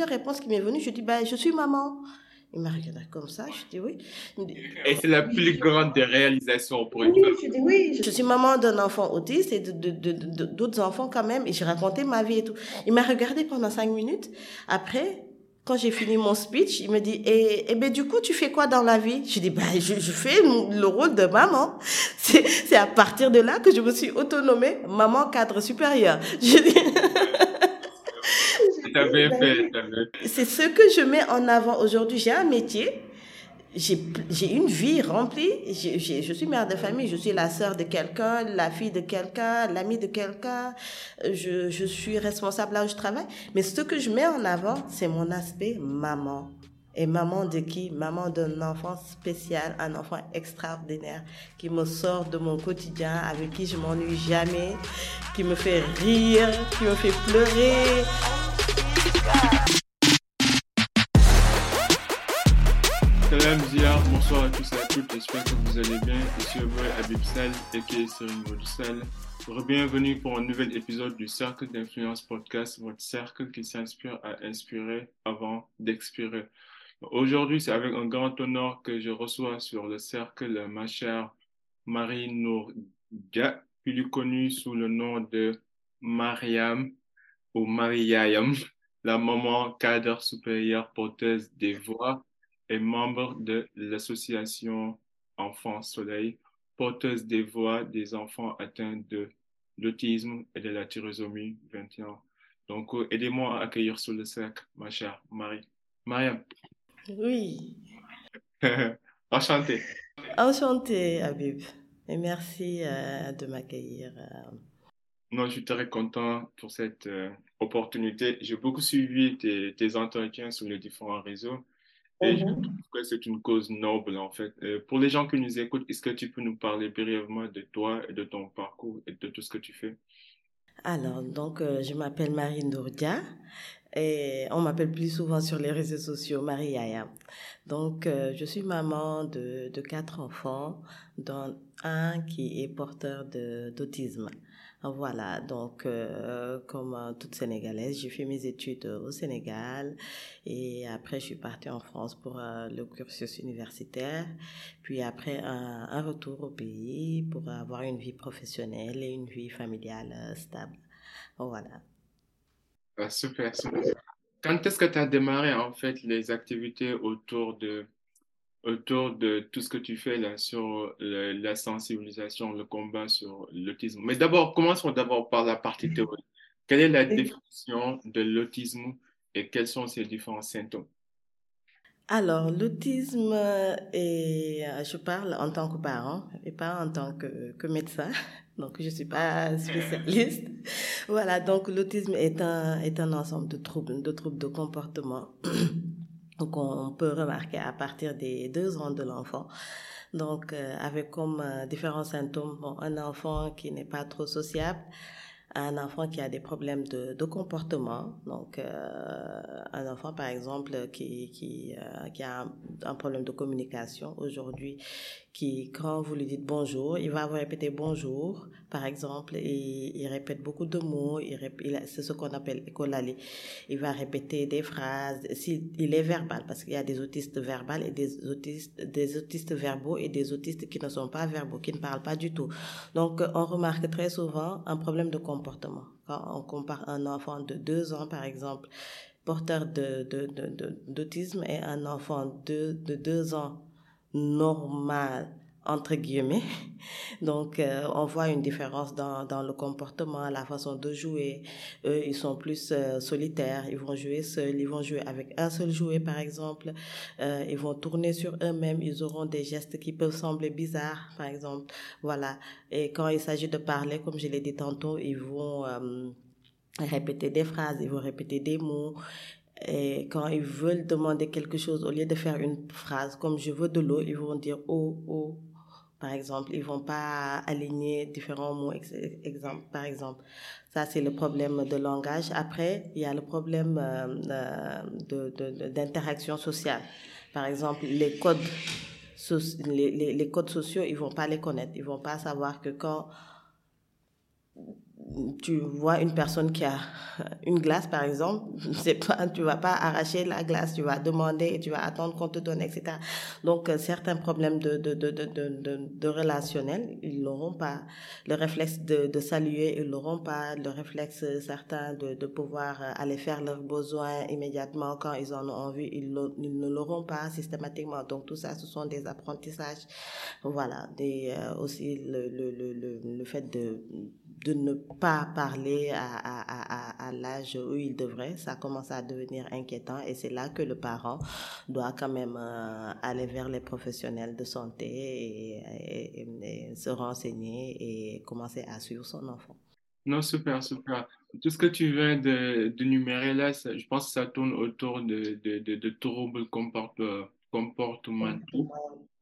première réponse qui m'est venue, je dis, bah, je suis maman. Il m'a regardé comme ça, je dis oui. Et c'est la plus grande des réalisations pour une oui, Je dis oui, je suis maman d'un enfant autiste et d'autres de, enfants quand même, et j'ai raconté ma vie et tout. Il m'a regardé pendant cinq minutes. Après, quand j'ai fini mon speech, il me dit, et, eh, eh ben, du coup, tu fais quoi dans la vie? Je dis, bah, je, je fais le rôle de maman. C'est à partir de là que je me suis autonomée maman cadre supérieur. Je dis, c'est ce que je mets en avant aujourd'hui. J'ai un métier, j'ai une vie remplie. je suis mère de famille, je suis la sœur de quelqu'un, la fille de quelqu'un, l'amie de quelqu'un. Je, je suis responsable là où je travaille. Mais ce que je mets en avant, c'est mon aspect maman. Et maman de qui? Maman d'un enfant spécial, un enfant extraordinaire qui me sort de mon quotidien, avec qui je m'ennuie jamais, qui me fait rire, qui me fait pleurer. Salam Zia, bonsoir à tous et à toutes, j'espère que vous allez bien. Ici au boy Abib Sal est Cyril Sal. Bienvenue pour un nouvel épisode du Cercle d'influence podcast, votre cercle qui s'inspire à inspirer avant d'expirer. Aujourd'hui, c'est avec un grand honneur que je reçois sur le cercle ma chère Marie Nourga, plus connue sous le nom de Mariam ou Mariam, la maman cadre supérieure porteuse des voix et membre de l'association Enfants Soleil, porteuse des voix des enfants atteints de l'autisme et de la tyrosomie 21. Donc, euh, aidez-moi à accueillir sur le cercle ma chère Marie. Mariam. Oui. Enchanté. Enchanté, Habib. Et merci euh, de m'accueillir. Euh. Non, je suis très content pour cette euh, opportunité. J'ai beaucoup suivi tes, tes, entretiens sur les différents réseaux et je mhm. trouve que c'est une cause noble en fait. pour les gens qui nous écoutent, est-ce que tu peux nous parler brièvement de toi et de ton parcours et de tout ce que tu fais? Alors, donc, je m'appelle Marie Nourdia. Et on m'appelle plus souvent sur les réseaux sociaux Marie Yaya. Donc, euh, je suis maman de, de quatre enfants, dont un qui est porteur d'autisme. Voilà, donc euh, comme toute Sénégalaise, j'ai fait mes études au Sénégal et après je suis partie en France pour euh, le cursus universitaire, puis après un, un, retour au pays pour avoir une vie professionnelle et une vie familiale stable. Voilà. Ah, super, super. Quand est-ce que tu as démarré en fait les activités autour de, autour de tout ce que tu fais là sur la sensibilisation, le combat sur l'autisme Mais d'abord, commençons d'abord par la partie théorique. Quelle est la définition de l'autisme et quels sont ses différents symptômes? Alors, l'autisme, et je parle en tant que parent et pas en tant que, que médecin. Donc, je ne suis pas spécialiste. voilà, donc l'autisme est un, est un ensemble de troubles, de troubles de comportement qu'on peut remarquer à partir des deux ans de l'enfant. Donc, euh, avec comme euh, différents symptômes, un enfant qui n'est pas trop sociable, un enfant qui a des problèmes de, comportement, donc euh, un enfant par exemple qui, qui, qui a un, problème de communication aujourd'hui, qui quand vous lui dites bonjour, il va vous répéter bonjour par exemple et il répète beaucoup de mots, il, c'est ce qu'on appelle écolalie. Il va répéter des phrases, s'il il est verbal parce qu'il y a des autistes verbales et des autistes, des autistes verbaux et des autistes qui ne sont pas verbaux, qui ne parlent pas du tout. Donc on remarque très souvent un problème de comportement. Quand on compare un enfant de deux ans, par exemple, porteur de, d'autisme et un enfant de, de deux ans normal, entre guillemets. Donc, euh, on voit une différence dans, dans le comportement, la façon de jouer. Eux, ils sont plus euh, solitaires, ils vont jouer seuls, ils vont jouer avec un seul jouet, par exemple. Euh, ils vont tourner sur eux-mêmes, ils auront des gestes qui peuvent sembler bizarres, par exemple. Voilà. Et quand il s'agit de parler, comme je l'ai dit tantôt, ils vont répéter des phrases, ils vont répéter des mots. Et quand ils veulent demander quelque chose, au lieu de faire une phrase comme je veux de l'eau, ils vont dire oh, oh, par exemple, ils vont pas aligner différents mots, par exemple. Ça, c'est le problème de langage. Après, il y a le problème euh, de, d'interaction sociale. Par exemple, les codes, les, les, codes sociaux, ils vont pas les connaître. Ils vont pas savoir que quand tu vois une personne qui a une glace, par exemple, c'est pas, tu vas pas arracher la glace, tu vas demander tu vas attendre qu'on te donne, etc. Donc, euh, certains problèmes de, de, de, de, de, de relationnel, ils n'auront pas le réflexe de, de saluer, ils n'auront pas le réflexe certain de, de pouvoir euh, aller faire leurs besoins immédiatement quand ils en ont envie, ils, ils ne l'auront pas systématiquement. Donc, tout ça, ce sont des apprentissages. Voilà, des, euh, aussi le, le, le, le fait de de ne pas parler à, à, à, à l'âge où il devrait, ça commence à devenir inquiétant et c'est là que le parent doit quand même euh, aller vers les professionnels de santé et, et, se renseigner et commencer à suivre son enfant. Non, super, super. Tout ce que tu viens de, de numérer là, ça, je pense que ça tourne autour de, de, de, de troubles comportementaux.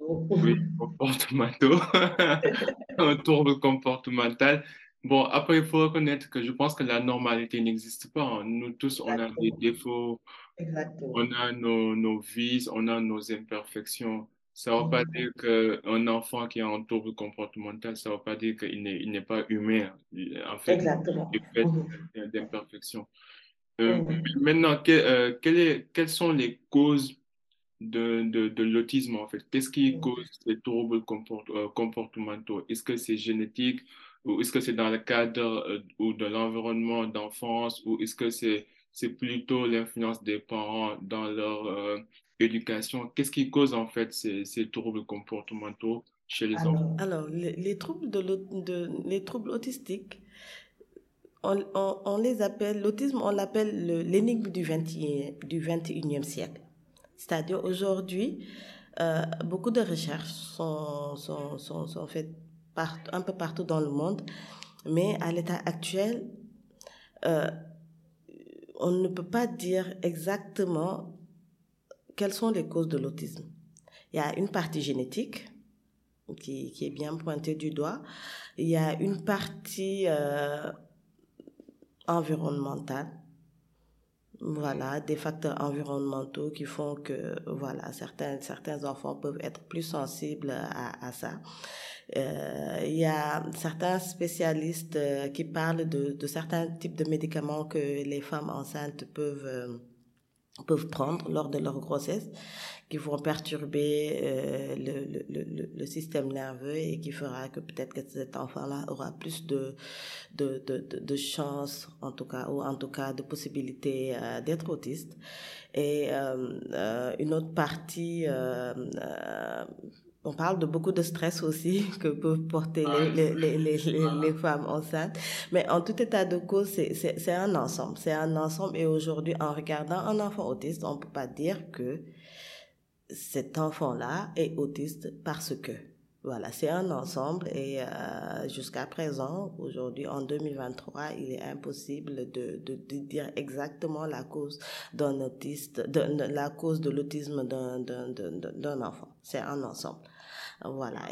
Oui, comportementaux. un trouble comportemental. Bon, après, il faut reconnaître que je pense que la normalité n'existe pas. Nous tous, on a des défauts, Exactement. on a nos, nos vices, on a nos imperfections. Ça ne veut pas dire qu'un enfant qui a un trouble comportemental, ça ne veut pas dire qu'il n'est, il n'est pas humain. En fait, Exactement. il fait d'imperfections. Euh, maintenant, que, euh, quelle est, quelles sont les causes de, de, de l'autisme, en fait? Qu'est-ce qui cause ces troubles euh, comportementaux? Est-ce que c'est génétique? Ou est-ce que c'est dans le cadre euh, ou de l'environnement d'enfance ou est-ce que c'est c'est plutôt l'influence des parents dans leur euh, éducation? Qu'est-ce qui cause en fait ces, ces troubles comportementaux chez les alors, enfants? Alors, les, les troubles, de, de, les troubles autistiques, on, on, on les appelle, l'autisme, on l'appelle l'énigme du, 20, du 21e siècle. C'est-à-dire aujourd'hui, euh, beaucoup de recherches sont, sont, sont, sont faites un peu partout dans le monde, mais à l'état actuel, euh, on ne peut pas dire exactement quelles sont les causes de l'autisme. Il y a une partie génétique qui, qui, est bien pointée du doigt. Il y a une partie euh, environnementale. Voilà, des facteurs environnementaux qui font que voilà, certains, certains enfants peuvent être plus sensibles à ça. Euh, il y a certains spécialistes euh, qui parlent de, certains types de médicaments que les femmes enceintes peuvent, euh, peuvent prendre lors de leur grossesse, qui vont perturber le, le, le, le, système nerveux et qui fera que peut-être que cet enfant-là aura plus de, de, de, de, chances, en tout cas, ou en tout cas de possibilités d'être autiste. Et une autre partie on parle de beaucoup de stress aussi que peuvent porter les, les, les, les, femmes enceintes. Mais en tout état de cause, c'est un ensemble. C'est un ensemble. Et aujourd'hui, en regardant un enfant autiste, on ne peut pas dire que cet enfant-là est autiste parce que. Voilà, c'est un ensemble et euh, jusqu'à présent, aujourd'hui en 2023, il est impossible de, de, de dire exactement la cause d'un autiste, de, de, la cause de l'autisme d'un enfant. C'est un ensemble. Voilà.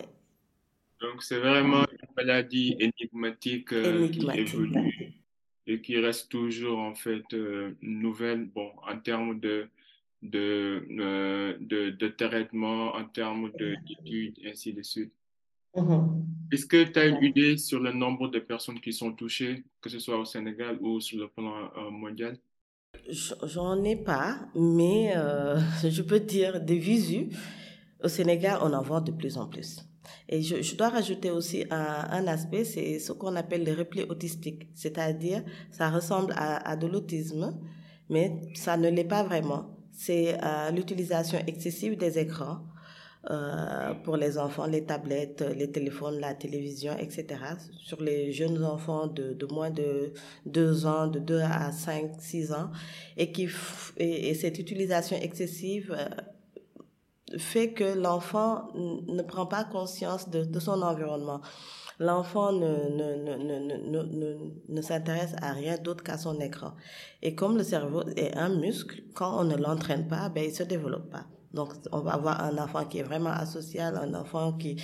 Donc c'est vraiment une maladie énigmatique, euh, énigmatique qui évolue et qui reste toujours en fait euh, nouvelle, bon, en termes de de, euh, de, de traitement, en termes d'études, ainsi de suite. Mm -hmm. Est-ce que tu as une idée sur le nombre de personnes qui sont touchées, que ce soit au Sénégal ou sur le plan mondial? J'en ai pas, mais euh, je peux dire des visus. Au Sénégal, on en voit de plus en plus. Et je, je dois rajouter aussi un, un aspect, c'est ce qu'on appelle le repli autistique, c'est-à-dire ça ressemble à, à de l'autisme, mais ça ne l'est pas vraiment c'est euh, l'utilisation excessive des écrans euh, pour les enfants, les tablettes, les téléphones, la télévision, etc. Sur les jeunes enfants de, de moins de 2 ans, de 2 à 5, 6 ans, et, qui et, et cette utilisation excessive euh, fait que l'enfant ne prend pas conscience de, son environnement. L'enfant ne, ne, ne, ne, ne s'intéresse à rien d'autre qu'à son écran. Et comme le cerveau est un muscle, quand on ne l'entraîne pas, ben, il se développe pas. Donc, on va avoir un enfant qui est vraiment asocial, un enfant qui,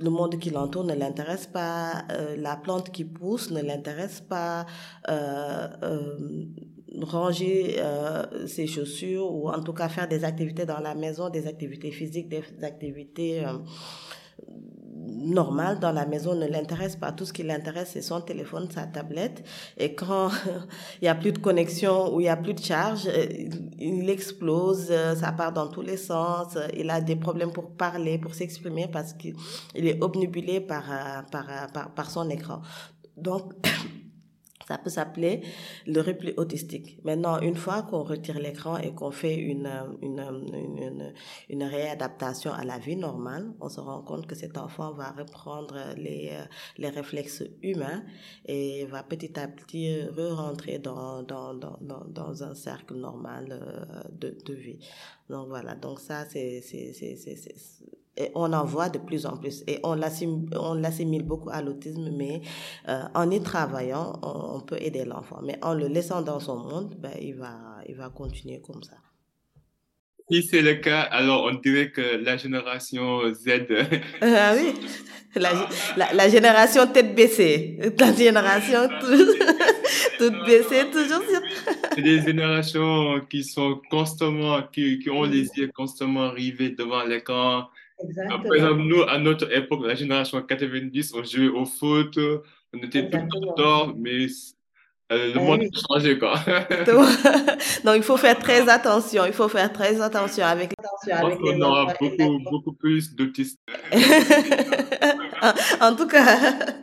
le monde qui l'entoure ne l'intéresse pas, euh, la plante qui pousse ne l'intéresse pas, euh, euh, ranger ses chaussures ou en tout cas faire des activités dans la maison, des activités physiques, des activités normal dans la maison ne l'intéresse pas. Tout ce qui l'intéresse, c'est son téléphone, sa tablette. Et quand il y a plus de connexion ou il y a plus de charge, euh, il explose, euh, ça part dans tous les sens. Il a des problèmes pour parler, pour s'exprimer parce qu'il est obnubilé par, par, par, par son écran. Donc, Ça peut s'appeler le repli autistique. Maintenant, une fois qu'on retire l'écran et qu'on fait une, une, une, une, réadaptation à la vie normale, on se rend compte que cet enfant va reprendre les, les réflexes humains et va petit à petit re-rentrer dans, dans, dans, dans, un cercle normal euh, de, de vie. Donc voilà, donc ça, c'est et on en voit de plus en plus. Et on l'assimile beaucoup à l'autisme, mais euh, en y travaillant, on, peut aider l'enfant. Mais en le laissant dans son monde, ben, il, va, il va continuer comme ça. Si c'est le cas, alors on dirait que la génération Z. ah oui, la, la, génération tête baissée. La génération toute, baissée, toujours sur. c'est des générations qui sont constamment, qui, qui ont les yeux constamment rivés devant l'écran, Exactement. Par exemple, nous, à notre époque, la génération 90, on jouait au foot, on était tout le temps mais euh, le monde a changé, quoi. Donc, il faut faire très attention. Il faut faire très attention avec, avec les On aura beaucoup, beaucoup plus d'autistes. en tout cas,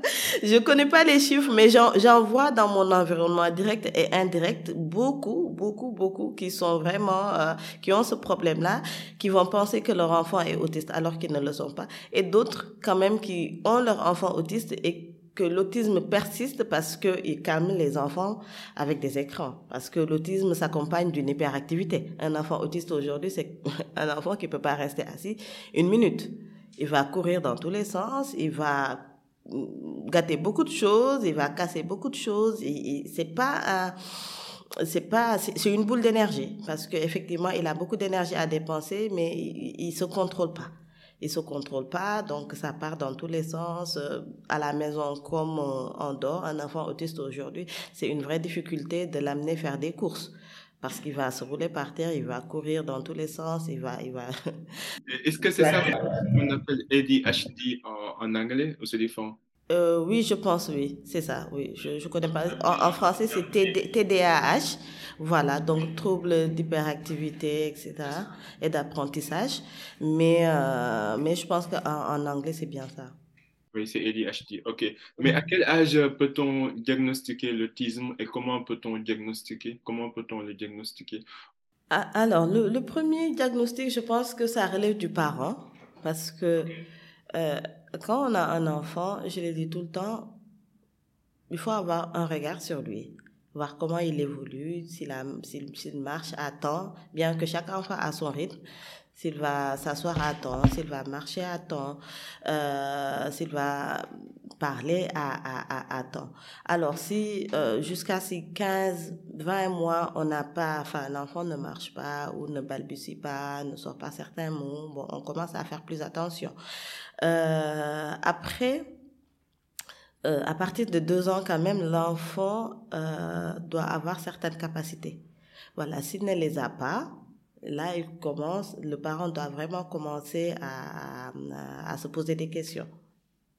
je connais pas les chiffres, mais j'en vois dans mon environnement direct et indirect beaucoup, beaucoup, beaucoup qui sont vraiment, euh, qui ont ce problème-là, qui vont penser que leur enfant est autiste alors qu'ils ne le sont pas. Et d'autres, quand même, qui ont leur enfant autiste et que l'autisme persiste parce qu'il calme les enfants avec des écrans. Parce que l'autisme s'accompagne d'une hyperactivité. Un enfant autiste aujourd'hui, c'est un enfant qui peut pas rester assis une minute. Il va courir dans tous les sens, il va gâter beaucoup de choses, il va casser beaucoup de choses. C'est pas c'est pas c'est une boule d'énergie parce qu'effectivement il a beaucoup d'énergie à dépenser mais il, il se contrôle pas il se contrôle pas, donc ça part dans tous les sens, euh, à la maison comme en dehors. Un enfant autiste aujourd'hui, c'est une vraie difficulté de l'amener faire des courses parce qu'il va se rouler par terre, il va courir dans tous les sens, il va, il va. Est-ce que c'est ça qu'on appelle ADHD en, en anglais ou c'est différent? Euh, oui, je pense, oui, c'est ça, oui. Je, je connais pas. En, en français, c'est TDAH. Voilà, donc trouble d'hyperactivité, etc. et d'apprentissage. Mais, euh, mais je pense qu'en en anglais, c'est bien ça. Oui, c'est ADHD. OK. Mais à quel âge peut-on diagnostiquer l'autisme et comment peut-on diagnostiquer Comment peut-on le diagnostiquer? Ah, Alors, le, le, premier diagnostic, je pense que ça relève du parent parce que euh, quand on a un enfant, je le dis tout le temps, il faut avoir un regard sur lui, voir comment il évolue, s'il marche à temps, bien que chaque enfant a son rythme, s'il va s'asseoir à temps, s'il va marcher à temps, euh, s'il va parler à, à, à, temps. Alors si euh, jusqu'à ces 15, 20 mois, on n'a pas, enfin l'enfant ne marche pas ou ne balbutie pas, ne sort pas certains mots, bon, on commence à faire plus attention. Euh, après, euh, à partir de deux ans quand même, l'enfant euh, doit avoir certaines capacités. Voilà, s'il ne les a pas, là, il commence, le parent doit vraiment commencer à, à, à se poser des questions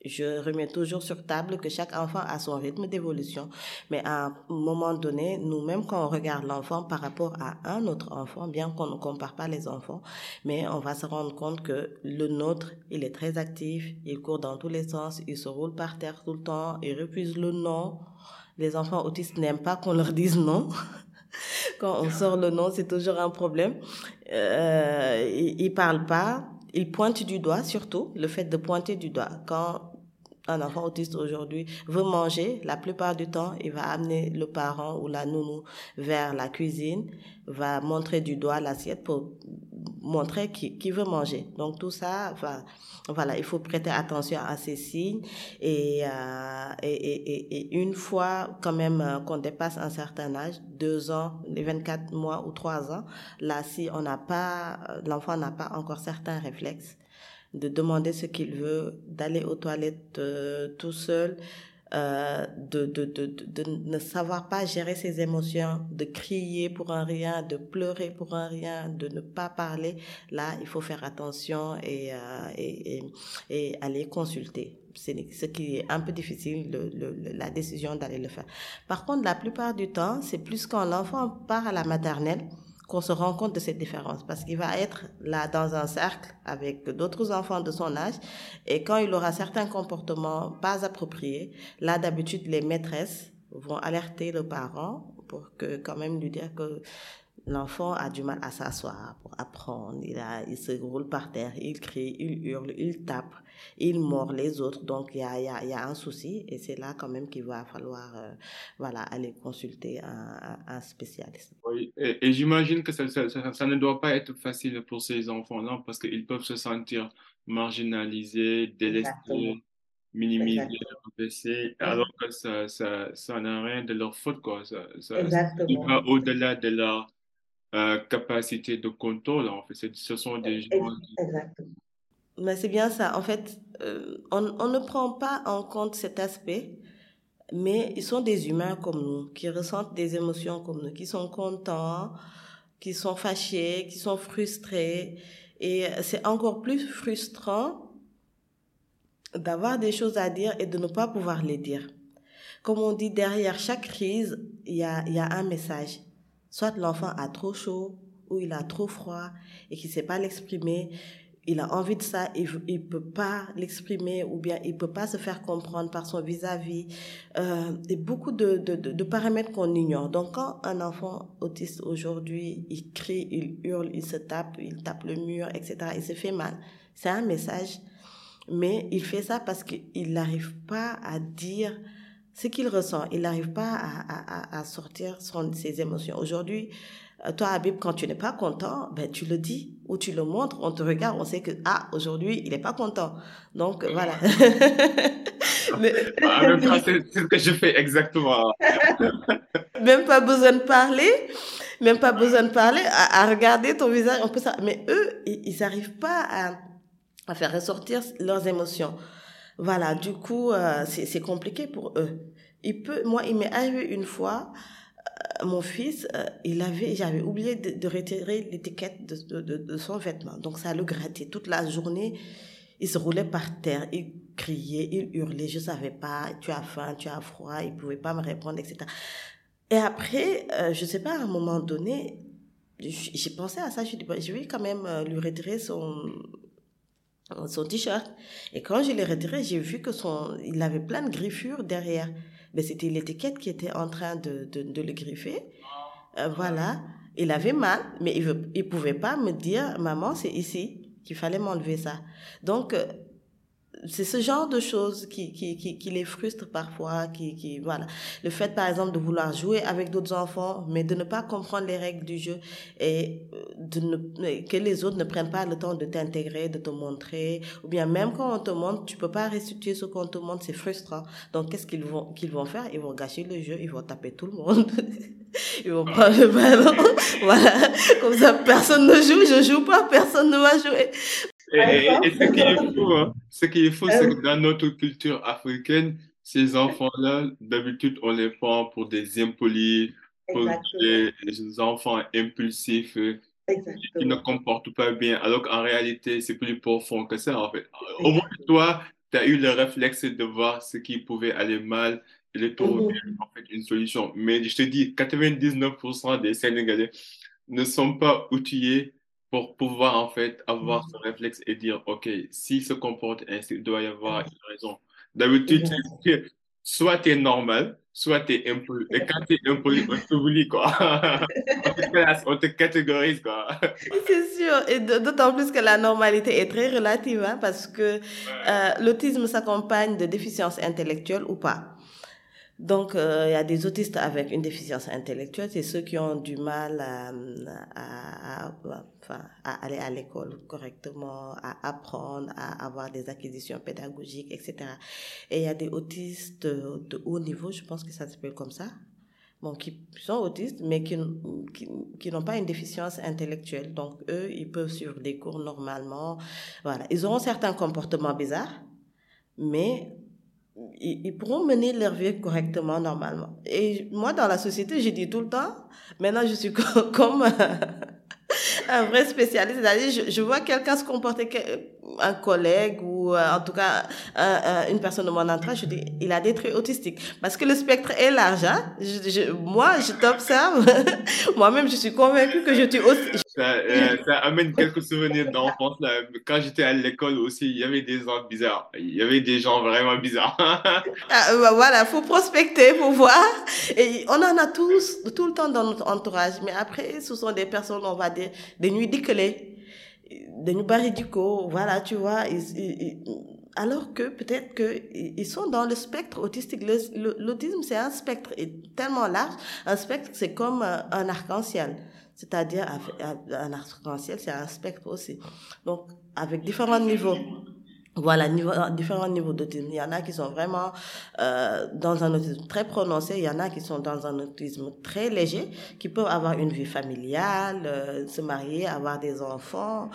je remets toujours sur table que chaque enfant a son rythme d'évolution. Mais à un moment donné, nous-mêmes, quand on regarde l'enfant par rapport à un autre enfant, bien qu'on ne compare pas les enfants, mais on va se rendre compte que le nôtre, il est très actif, il court dans tous les sens, il se roule par terre tout le temps, il refuse le non. Les enfants autistes n'aiment pas qu'on leur dise non. quand on sort le nom, c'est toujours un problème. Euh, ils parlent pas, ils pointent du doigt surtout, le fait de pointer du doigt. Quand un enfant autiste aujourd'hui veut manger, la plupart du temps, il va amener le parent ou la nounou vers la cuisine, va montrer du doigt l'assiette pour montrer qu'il veut manger. Donc tout ça, enfin, voilà, il faut prêter attention à ces signes et, euh, et, et, et, une fois quand même euh, qu'on dépasse un certain âge, deux ans, les 24 mois ou trois ans, là si on n'a pas, l'enfant n'a pas encore certains réflexes, de demander ce qu'il veut, d'aller aux toilettes euh, tout seul, euh, de, de, de, de, ne savoir pas gérer ses émotions, de crier pour un rien, de pleurer pour un rien, de ne pas parler, là, il faut faire attention et, euh, et, et, et, aller consulter. C'est ce qui est un peu difficile, le, le, la décision d'aller le faire. Par contre, la plupart du temps, c'est plus quand l'enfant part à la maternelle, qu'on se rend compte de cette différence. Parce qu'il va être là dans un cercle avec d'autres enfants de son âge. Et quand il aura certains comportements pas appropriés, là d'habitude les maîtresses vont alerter le parent pour que quand même lui dire que l'enfant a du mal à s'asseoir pour apprendre, il, a, il se roule par terre, il crie, il hurle, il tape, il mord les autres. Donc, il y a, y, a, y a, un souci et c'est là quand même qu'il va falloir euh, voilà, aller consulter un, un spécialiste. Oui, et, et j'imagine que ça, ça, ça, ça, ne doit pas être facile pour ces enfants-là parce qu'ils peuvent se sentir marginalisés, délestés, minimisés, rabaissés, alors que ça, ça, ça n'a rien de leur faute. Quoi. Ça, ça, Exactement. va au-delà de leur euh, capacité de contrôle. En fait. Ce sont des gens... Exactement. Mais c'est bien ça. En fait, euh, on, on, ne prend pas en compte cet aspect, mais ils sont des humains comme nous, qui ressentent des émotions comme nous, qui sont contents, qui sont fâchés, qui sont frustrés. Et c'est encore plus frustrant d'avoir des choses à dire et de ne pas pouvoir les dire. Comme on dit, derrière chaque crise, il y a, y a un message. Soit l'enfant a trop chaud ou il a trop froid et qu'il ne sait pas l'exprimer il a envie de ça, il ne peut pas l'exprimer ou bien il peut pas se faire comprendre par son vis-à-vis. Euh, et beaucoup de, paramètres qu'on ignore. Donc quand un enfant autiste aujourd'hui, il crie, il hurle, il se tape, il tape le mur, etc., il se fait mal, c'est un message. Mais il fait ça parce qu'il n'arrive pas à dire ce qu'il ressent. Il n'arrive pas à, sortir ses émotions. Aujourd'hui, toi, Habib, quand tu n'es pas content, ben, tu le dis ou tu le montres, on te regarde, on sait que, ah, aujourd'hui, il n'est pas content. Donc, voilà. Mais... c'est ce que je fais exactement. même pas besoin de parler, même pas besoin de parler, à, à regarder ton visage, on peut ça. Mais eux, ils n'arrivent pas à, à, faire ressortir leurs émotions. Voilà, du coup, euh, c'est compliqué pour eux. Il peut, moi, il m'est arrivé une fois, mon fils, euh, il avait, j'avais oublié de, retirer l'étiquette de, de, son vêtement. Donc ça le grattait toute la journée. Il se roulait par terre, il criait, il hurlait. Je savais pas, tu as faim, tu as froid. Il pouvait pas me répondre, etc. Et après, euh, je sais pas, à un moment donné, j'ai pensé à ça. Je dis, je vais quand même euh, lui retirer son son t-shirt. Et quand je l'ai retiré, j'ai vu que son, il avait plein de griffures derrière mais c'était l'étiquette qui était en train de, de, de le griffer. Euh, voilà. Il avait mal, mais il ne pouvait pas me dire, maman, c'est ici qu'il fallait m'enlever ça. Donc, euh, c'est ce genre de choses qui, qui, qui, qui les frustre parfois, qui, qui, voilà. Le fait, par exemple, de vouloir jouer avec d'autres enfants, mais de ne pas comprendre les règles du jeu et euh, de ne, que les autres ne prennent pas le temps de t'intégrer, de te montrer, ou bien même quand on te montre, tu peux pas restituer ce qu'on te montre, c'est frustrant. Donc, qu'est-ce qu'ils vont, qu'ils vont faire? Ils vont gâcher le jeu, ils vont taper tout le monde. ils vont prendre le ballon. voilà. Comme ça, personne ne joue, je joue pas, personne ne va jouer. Et, et, et, ce qui est fou, hein, ce qui est fou, c'est que dans notre culture africaine, ces enfants-là, d'habitude, on les prend pour des impolis, pour des, des, enfants impulsifs, Exactement. qui ne comportent pas bien, alors qu'en réalité, c'est plus profond que ça, en fait. Au moins, toi, tu as eu le réflexe de voir ce qui pouvait aller mal et de trouver mm -hmm. en fait, une solution. Mais je te dis, 99% des Sénégalais ne sont pas outillés pour pouvoir en fait avoir ce réflexe et dire ok s'il se comporte ainsi il doit y avoir une raison. D'habitude soit tu es normal soit tu es impoli. Et quand tu es impoli on t'oublie quoi. On, te classe, on te catégorise quoi. C'est sûr. Et d'autant plus que la normalité est très relative hein, parce que euh, l'autisme s'accompagne de déficiences intellectuelles ou pas donc, euh, il y a des autistes avec une déficience intellectuelle, c'est ceux qui ont du mal à, à, à, à aller à l'école correctement, à apprendre, à avoir des acquisitions pédagogiques, etc. Et il y a des autistes de haut niveau, je pense que ça s'appelle comme ça, bon, qui sont autistes, mais qui, qui, qui n'ont pas une déficience intellectuelle. Donc, eux, ils peuvent suivre des cours normalement. Voilà. Ils auront certains comportements bizarres, mais ils, pourront mener leur vie correctement, normalement. Et moi, dans la société, j'ai dit tout le temps, maintenant, je suis comme un vrai spécialiste. C'est-à-dire, je, je vois quelqu'un se comporter, un collègue ou euh, en tout cas une personne de mon entourage, je dis, il a des traits autistiques. Parce que le spectre est large. Hein? Je, moi, je t'observe. Moi-même, je suis convaincue que je suis aussi... Euh, ça, amène quelques souvenirs d'enfance. Quand j'étais à l'école aussi, il y avait des gens bizarres. Il y avait des gens vraiment bizarres. ah, bah voilà, faut prospecter, faut voir. Et on en a tous, tout le temps dans notre entourage. Mais après, ce sont des personnes, on va dire, des nuits décalées nous bari coup voilà, tu vois. alors que peut-être qu'ils sont dans le spectre autistique. L'autisme, c'est un spectre tellement large. Un spectre, c'est comme un arc-en-ciel. C'est-à-dire, un arc-en-ciel, c'est un spectre aussi. Donc, avec différents niveaux. Voilà, niveau, différents niveaux d'autisme. Il y en a qui sont vraiment euh, dans un autisme très prononcé, il y en a qui sont dans un autisme très léger, qui peuvent avoir une vie familiale, euh, se marier, avoir des enfants,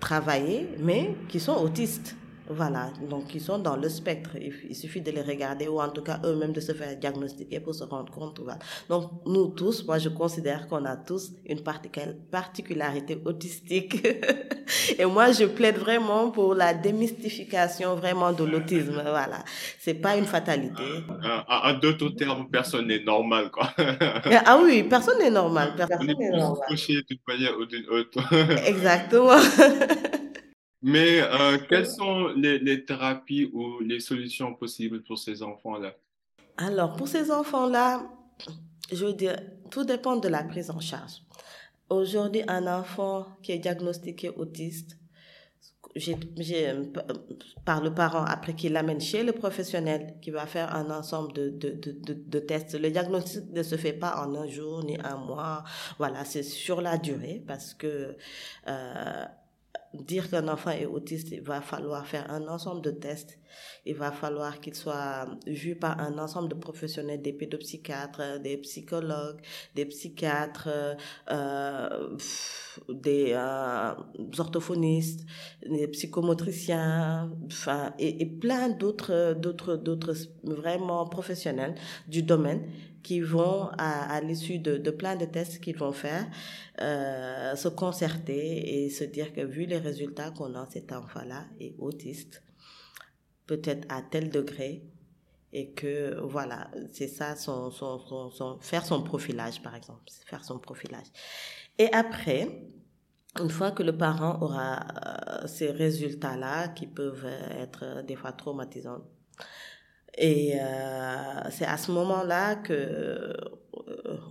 travailler, mais qui sont autistes. Voilà, donc ils sont dans le spectre. Il, suffit de les regarder ou en tout cas eux-mêmes de se faire diagnostiquer pour se rendre compte. Voilà. Donc nous tous, moi je considère qu'on a tous une particularité autistique. Et moi je plaide vraiment pour la démystification vraiment de l'autisme. Voilà, c'est pas une fatalité. En d'autres termes, personne n'est normal quoi. ah oui, personne n'est normal. Personne n'est normal. d'une manière ou d'une autre. Exactement. Mais euh, quelles sont les, les, thérapies ou les solutions possibles pour ces enfants-là? Alors, pour ces enfants-là, je veux dire, tout dépend de la prise en charge. Aujourd'hui, un enfant qui est diagnostiqué autiste, par le parent, après qu'il l'amène chez le professionnel qui va faire un ensemble de, de, de, de, tests. Le diagnostic ne se fait pas en un jour ni un mois. Voilà, c'est sur la durée parce que euh, dire qu'un enfant est autiste, il va falloir faire un ensemble de tests. Il va falloir qu'il soit vu par un ensemble de professionnels, des pédopsychiatres, des psychologues, des psychiatres, euh, des euh, orthophonistes, des psychomotriciens, enfin, et, et plein d'autres, d'autres, d'autres vraiment professionnels du domaine qui vont, à, l'issue de, plein de tests qu'ils vont faire, euh, se concerter et se dire que vu les résultats qu'on a, cet enfant-là est autiste, peut-être à tel degré, et que voilà, c'est ça, son, son, son, faire son profilage par exemple, faire son profilage. Et après, une fois que le parent aura euh, ces résultats-là, qui peuvent être des fois traumatisants et euh, c'est à ce moment-là que euh,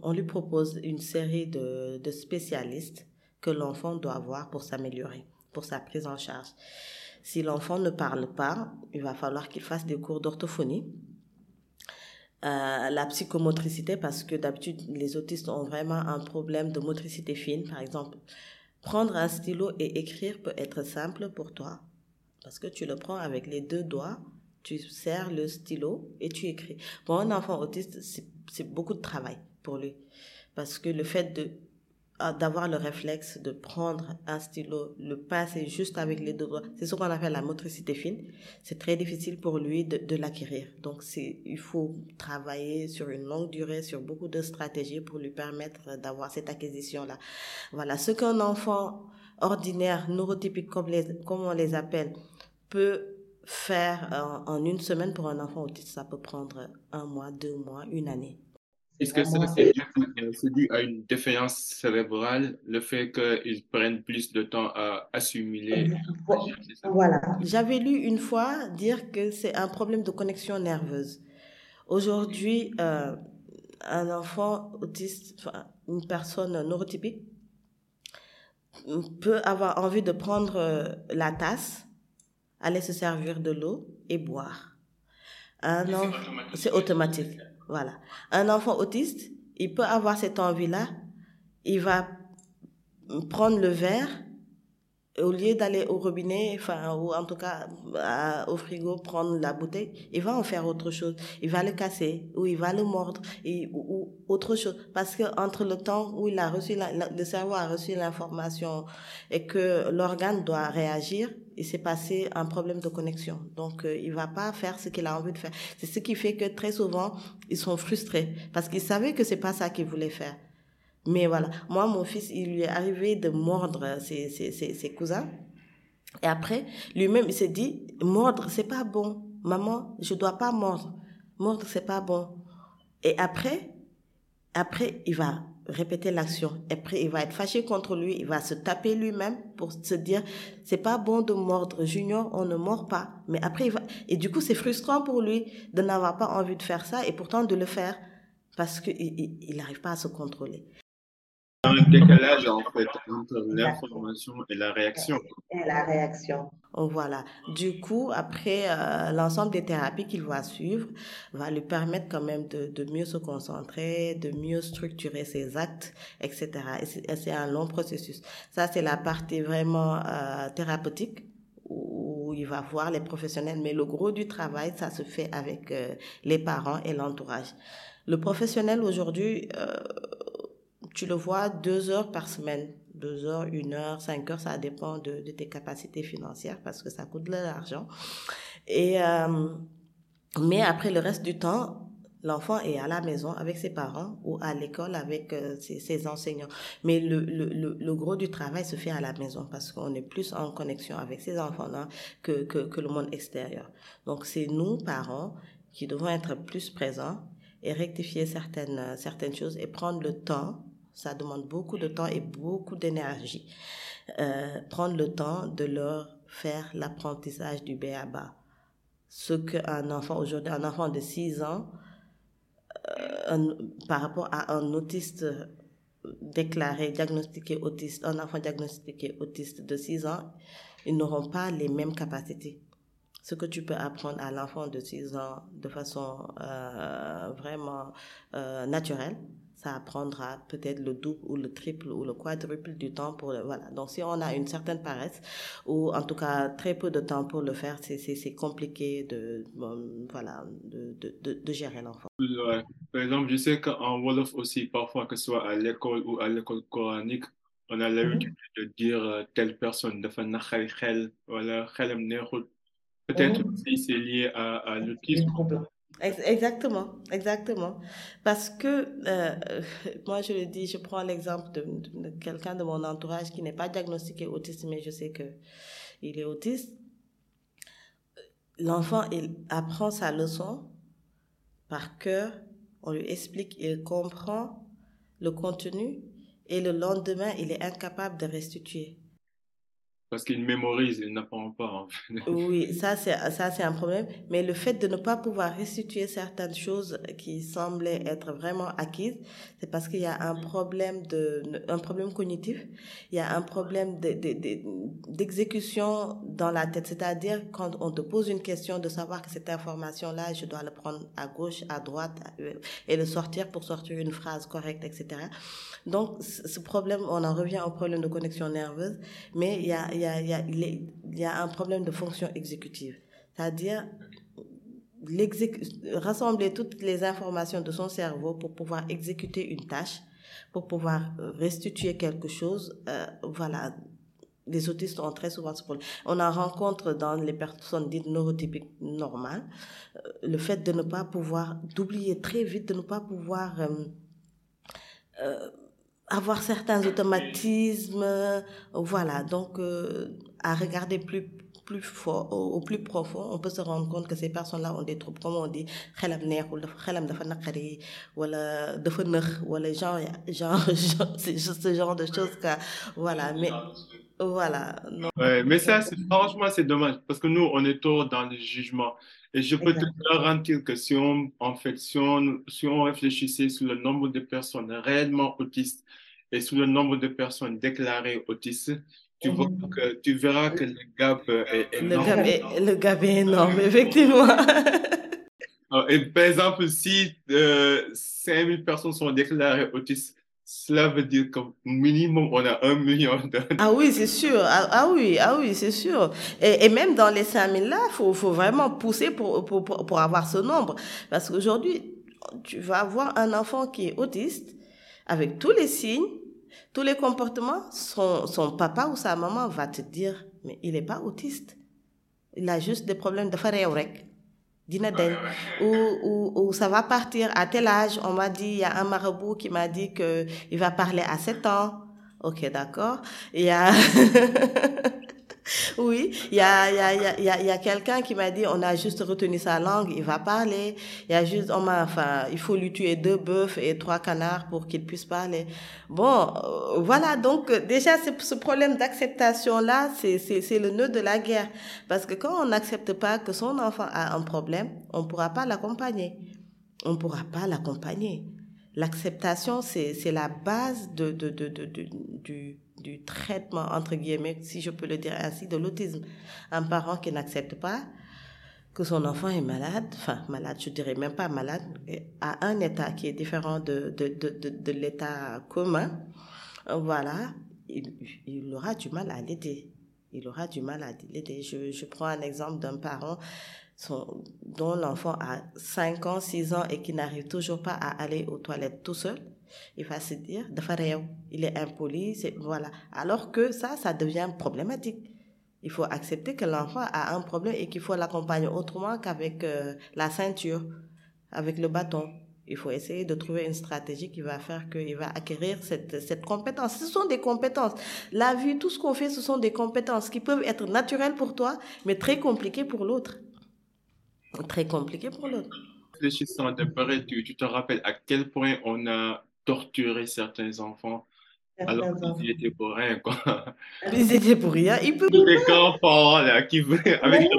on lui propose une série de, de spécialistes que l'enfant doit avoir pour s'améliorer, pour sa prise en charge. Si l'enfant ne parle pas, il va falloir qu'il fasse des cours d'orthophonie. Euh, la psychomotricité, parce que d'habitude, les autistes ont vraiment un problème de motricité fine. Par exemple, prendre un stylo et écrire peut être simple pour toi, parce que tu le prends avec les deux doigts tu serres le stylo et tu écris. Pour un enfant autiste, c'est beaucoup de travail pour lui. Parce que le fait de ah, d'avoir le réflexe de prendre un stylo, le passer juste avec les deux doigts, c'est ce qu'on appelle la motricité fine. C'est très difficile pour lui de, de l'acquérir. Donc, il faut travailler sur une longue durée, sur beaucoup de stratégies pour lui permettre d'avoir cette acquisition-là. Voilà. Ce qu'un enfant ordinaire, neurotypique, comme, les, comme on les appelle, peut faire en, une semaine pour un enfant autiste, ça peut prendre un mois, deux mois, une année. Est-ce que c'est dû à une défaillance cérébrale, le fait qu'ils prennent plus de temps à assimiler Voilà. J'avais lu une fois dire que c'est un problème de connexion nerveuse. Aujourd'hui, euh, un enfant autiste, une personne neurotypique, peut avoir envie de prendre euh, la tasse aller se servir de l'eau et boire. Un c'est automatique. Voilà. Un enfant autiste, il peut avoir cette envie-là. Il va prendre le verre au lieu d'aller au robinet, enfin, ou en tout cas au frigo prendre la bouteille, il va en faire autre chose. Il va le casser, ou il va le mordre, et, ou, autre chose. Parce que entre le temps où il a reçu le cerveau a reçu l'information et que l'organe doit réagir, il s'est passé un problème de connexion. Donc, euh, il va pas faire ce qu'il a envie de faire. C'est ce qui fait que très souvent, ils sont frustrés parce qu'ils savaient que c'est pas ça qu'ils voulaient faire. Mais voilà, moi, mon fils, il lui est arrivé de mordre ses, ses, ses, ses cousins. Et après, lui-même, il s'est dit, mordre, c'est pas bon. Maman, je dois pas mordre. Mordre, c'est pas bon. Et après, après, il va répéter l'action. Et après, il va être fâché contre lui, il va se taper lui-même pour se dire, c'est pas bon de mordre. Junior, on ne mord pas. Mais après, il va, et du coup, c'est frustrant pour lui de n'avoir pas envie de faire ça et pourtant de le faire parce qu'il n'arrive pas à se contrôler un décalage en fait entre l'information et la réaction. Et la réaction. Voilà. Du coup, après, euh, l'ensemble des thérapies qu'il va suivre va lui permettre quand même de, de mieux se concentrer, de mieux structurer ses actes, etc. Et c'est un long processus. Ça, c'est la partie vraiment euh, thérapeutique où il va voir les professionnels, mais le gros du travail, ça se fait avec euh, les parents et l'entourage. Le professionnel aujourd'hui, euh, tu le vois deux heures par semaine. Deux heures, une heure, cinq heures, ça dépend de, tes capacités financières parce que ça coûte de l'argent. Et, euh, mais après le reste du temps, l'enfant est à la maison avec ses parents ou à l'école avec euh, ses, ses, enseignants. Mais le, le, le, gros du travail se fait à la maison parce qu'on est plus en connexion avec ces enfants-là que, que, que le monde extérieur. Donc c'est nous, parents, qui devons être plus présents et rectifier certaines, certaines choses et prendre le temps ça demande beaucoup de temps et beaucoup d'énergie. Euh, prendre le temps de leur faire l'apprentissage du BABA. Ce qu'un enfant, aujourd'hui, un enfant de 6 ans, euh, par rapport à un autiste déclaré, diagnostiqué autiste, un enfant diagnostiqué autiste de 6 ans, ils n'auront pas les mêmes capacités. Ce que tu peux apprendre à l'enfant de 6 ans de façon euh, vraiment naturelle, ça prendra peut-être le double ou le triple ou le quadruple du temps pour voilà. Donc si on a une certaine paresse ou en tout cas très peu de temps pour le faire, c'est c'est compliqué de voilà de, de, de, gérer l'enfant. Par exemple, je sais qu'en Wolof aussi parfois que ce soit à l'école ou à l'école coranique, on a l'habitude mm -hmm. de dire euh, telle personne de voilà Peut-être mm -hmm. aussi c'est lié à, à l'autisme. Exactement, exactement. Parce que, euh, moi je le dis, je prends l'exemple de, de, quelqu'un de mon entourage qui n'est pas diagnostiqué autiste, mais je sais que il est autiste. L'enfant, il apprend sa leçon par cœur, on lui explique, il comprend le contenu et le lendemain, il est incapable de restituer parce qu'il mémorise, il n'apprend pas. En fait. Oui, ça c'est ça c'est un problème. Mais le fait de ne pas pouvoir restituer certaines choses qui semblaient être vraiment acquises, c'est parce qu'il y a un problème de un problème cognitif. Il y a un problème d'exécution de, de, dans la tête. C'est-à-dire quand on te pose une question de savoir que cette information là, je dois le prendre à gauche, à droite et le sortir pour sortir une phrase correcte, etc. Donc ce problème, on en revient au problème de connexion nerveuse, mais il y a il y a, y a, y a un problème de fonction exécutive. C'est-à-dire rassembler toutes les informations de son cerveau pour pouvoir exécuter une tâche, pour pouvoir restituer quelque chose. Euh, voilà, les autistes ont très souvent ce problème. On en rencontre dans les personnes dites neurotypiques normales, euh, le fait de ne pas pouvoir, d'oublier très vite, de ne pas pouvoir euh, euh, avoir certains automatismes, voilà. Donc, euh, à regarder plus plus fort, au, au, plus profond, on peut se rendre compte que ces personnes-là ont des troubles, comme on dit, xelam neexul xelam dafa naqari genre genre c'est ce genre de choses voilà mais voilà. Non. Ouais, mais ça, franchement, c'est dommage parce que nous, on est trop dans le jugement. Et je peux Exactement. te garantir que si on, en fait, si on, si on réfléchissait sur le nombre de personnes réellement autistes et sur le nombre de personnes déclarées autistes, tu, vois que, tu verras que le gap est énorme. Le gap est, le gap est énorme, effectivement. Et par exemple, si euh, 5000 personnes sont déclarées autistes, cela veut dire qu'au minimum, on a un million de... Ah oui, c'est sûr. Ah, ah, oui, ah oui, c'est sûr. Et, même dans les 5000 là, faut, faut, vraiment pousser pour, pour, pour, avoir ce nombre. Parce qu'aujourd'hui, tu vas avoir un enfant qui est autiste, avec tous les signes, tous les comportements, son, son papa ou sa maman va te dire, mais il n'est pas autiste. Il a juste des problèmes de faire dina ou, ou, ça va partir à tel âge. On m'a dit, il y a un marabout qui m'a dit que il va parler à 7 ans. Ok, d'accord. Il y a Oui, il y a, y a, y a, y a quelqu'un qui m'a dit on a juste retenu sa langue, il va parler. Il y a juste, on enfin, il faut lui tuer deux bœufs et trois canards pour qu'il puisse parler. Bon, euh, voilà, donc déjà ce problème d'acceptation-là, c'est, le nœud de la guerre. Parce que quand on n'accepte pas que son enfant a un problème, on ne pourra pas l'accompagner. On ne pourra pas l'accompagner. L'acceptation, c'est la base de, de, de, de, de du du traitement, entre guillemets, si je peux le dire ainsi, de l'autisme. Un parent qui n'accepte pas que son enfant est malade, enfin malade, je dirais même pas malade, à un état qui est différent de, de, de, de, l'état commun, voilà, il, il, aura du mal à l'aider. Il aura du mal à l'aider. Je, je prends un exemple d'un parent dont l'enfant a 5 ans, 6 ans et qui n'arrive toujours pas à aller aux toilettes tout seul il va se dire il est impoli voilà alors que ça ça devient problématique il faut accepter que l'enfant a un problème et qu'il faut l'accompagner autrement qu'avec euh, la ceinture avec le bâton il faut essayer de trouver une stratégie qui va faire qu'il va acquérir cette, cette compétence. Ce sont des compétences. La vie, tout ce qu'on fait, ce sont des compétences qui peuvent être naturelles pour toi, mais très compliquées pour l'autre. Très compliquées pour l'autre. Tu, tu te rappelles à quel point on a torturer certains enfants. alors qu'ils étaient pour rien, quoi. Ils étaient pour rien. Ils peuvent... Les enfants, là, qui veulent, avec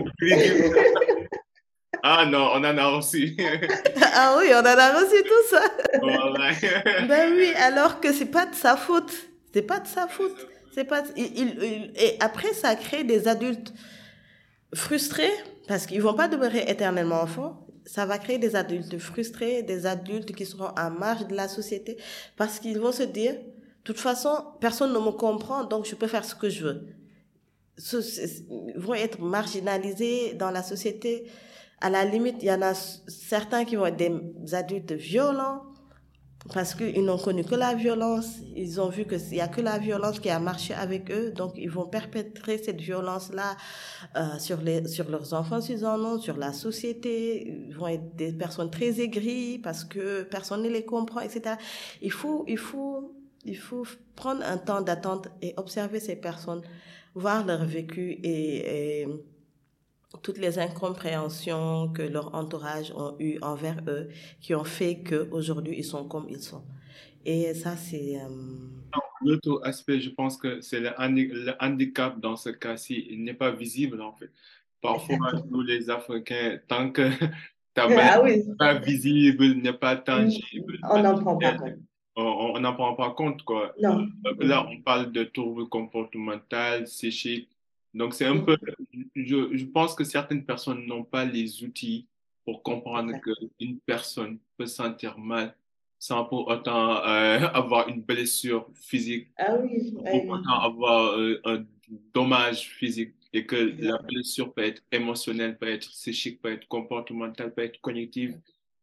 Ah non, on en a reçu. ah oui, on en a reçu tout ça. ben oui, alors que c'est pas de sa faute. C'est pas de sa faute. C'est pas. Il, Et après, ça crée des adultes frustrés parce qu'ils vont pas demeurer éternellement enfants ça va créer des adultes frustrés, des adultes qui seront en marge de la société parce qu'ils vont se dire, de toute façon, personne ne me comprend, donc je peux faire ce que je veux. Ils vont être marginalisés dans la société. À la limite, il y en a certains qui vont être des adultes violents, parce qu'ils n'ont connu que la violence, ils ont vu qu'il n'y a que la violence qui a marché avec eux, donc ils vont perpétrer cette violence-là euh, sur, les, sur leurs enfants s'ils en ont, sur la société, ils vont être des personnes très aigries parce que personne ne les comprend, etc. Il faut, il faut, il faut prendre un temps d'attente et observer ces personnes, voir leur vécu et, et toutes les incompréhensions que leur entourage ont eues envers eux, qui ont fait qu'aujourd'hui, ils sont comme ils sont. Et ça, c'est... Euh... L'autre aspect, je pense que c'est le, handicap dans ce cas-ci, il n'est pas visible en fait. Parfois, nous les Africains, tant que ta ah, n'est pas visible, n'est pas tangible, on n'en prend pas compte. On n'en prend pas compte, quoi. Non. là, on parle de troubles comportementaux, psychiques, donc, c'est un peu, je, je, pense que certaines personnes n'ont pas les outils pour comprendre qu'une personne peut se sentir mal sans pour autant euh, avoir une blessure physique, ah oui, pour autant avoir euh, un dommage physique et que la blessure peut être émotionnelle, peut être psychique, peut être comportementale, peut être cognitive.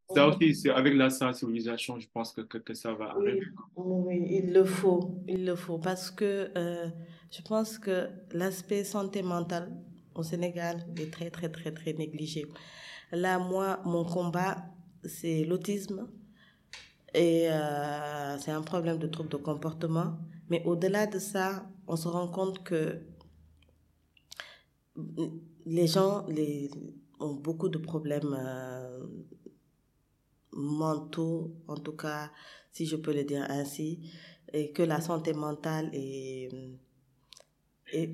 Ça aussi, c'est avec la sensibilisation, je pense que, que, ça va arriver. Oui, il le faut, il le faut, parce que euh, je pense que l'aspect santé mentale au Sénégal est très, très, très, très négligé. Là, moi, mon combat, c'est l'autisme. Et euh, c'est un problème de trouble de comportement. Mais au-delà de ça, on se rend compte que les gens les, ont beaucoup de problèmes euh, mentaux, en tout cas, si je peux le dire ainsi, et que la santé mentale est, est,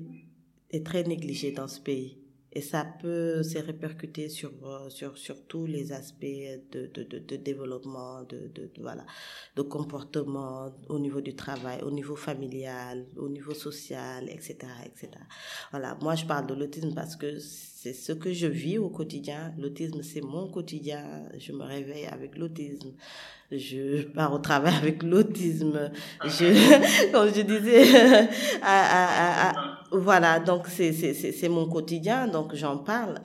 est très négligée dans ce pays. Et ça peut se répercuter sur, euh, sur, sur tous les aspects de, de, de, de développement, de, de, voilà, de comportement au niveau du travail, au niveau familial, au niveau social, etc., etc. Voilà, moi je parle de l'autisme parce que c'est ce que je vis au quotidien. L'autisme, c'est mon quotidien. Je me réveille avec l'autisme je pars au travail avec l'autisme. Je, comme je disais, à, à, à, voilà, donc c'est mon quotidien, donc j'en parle.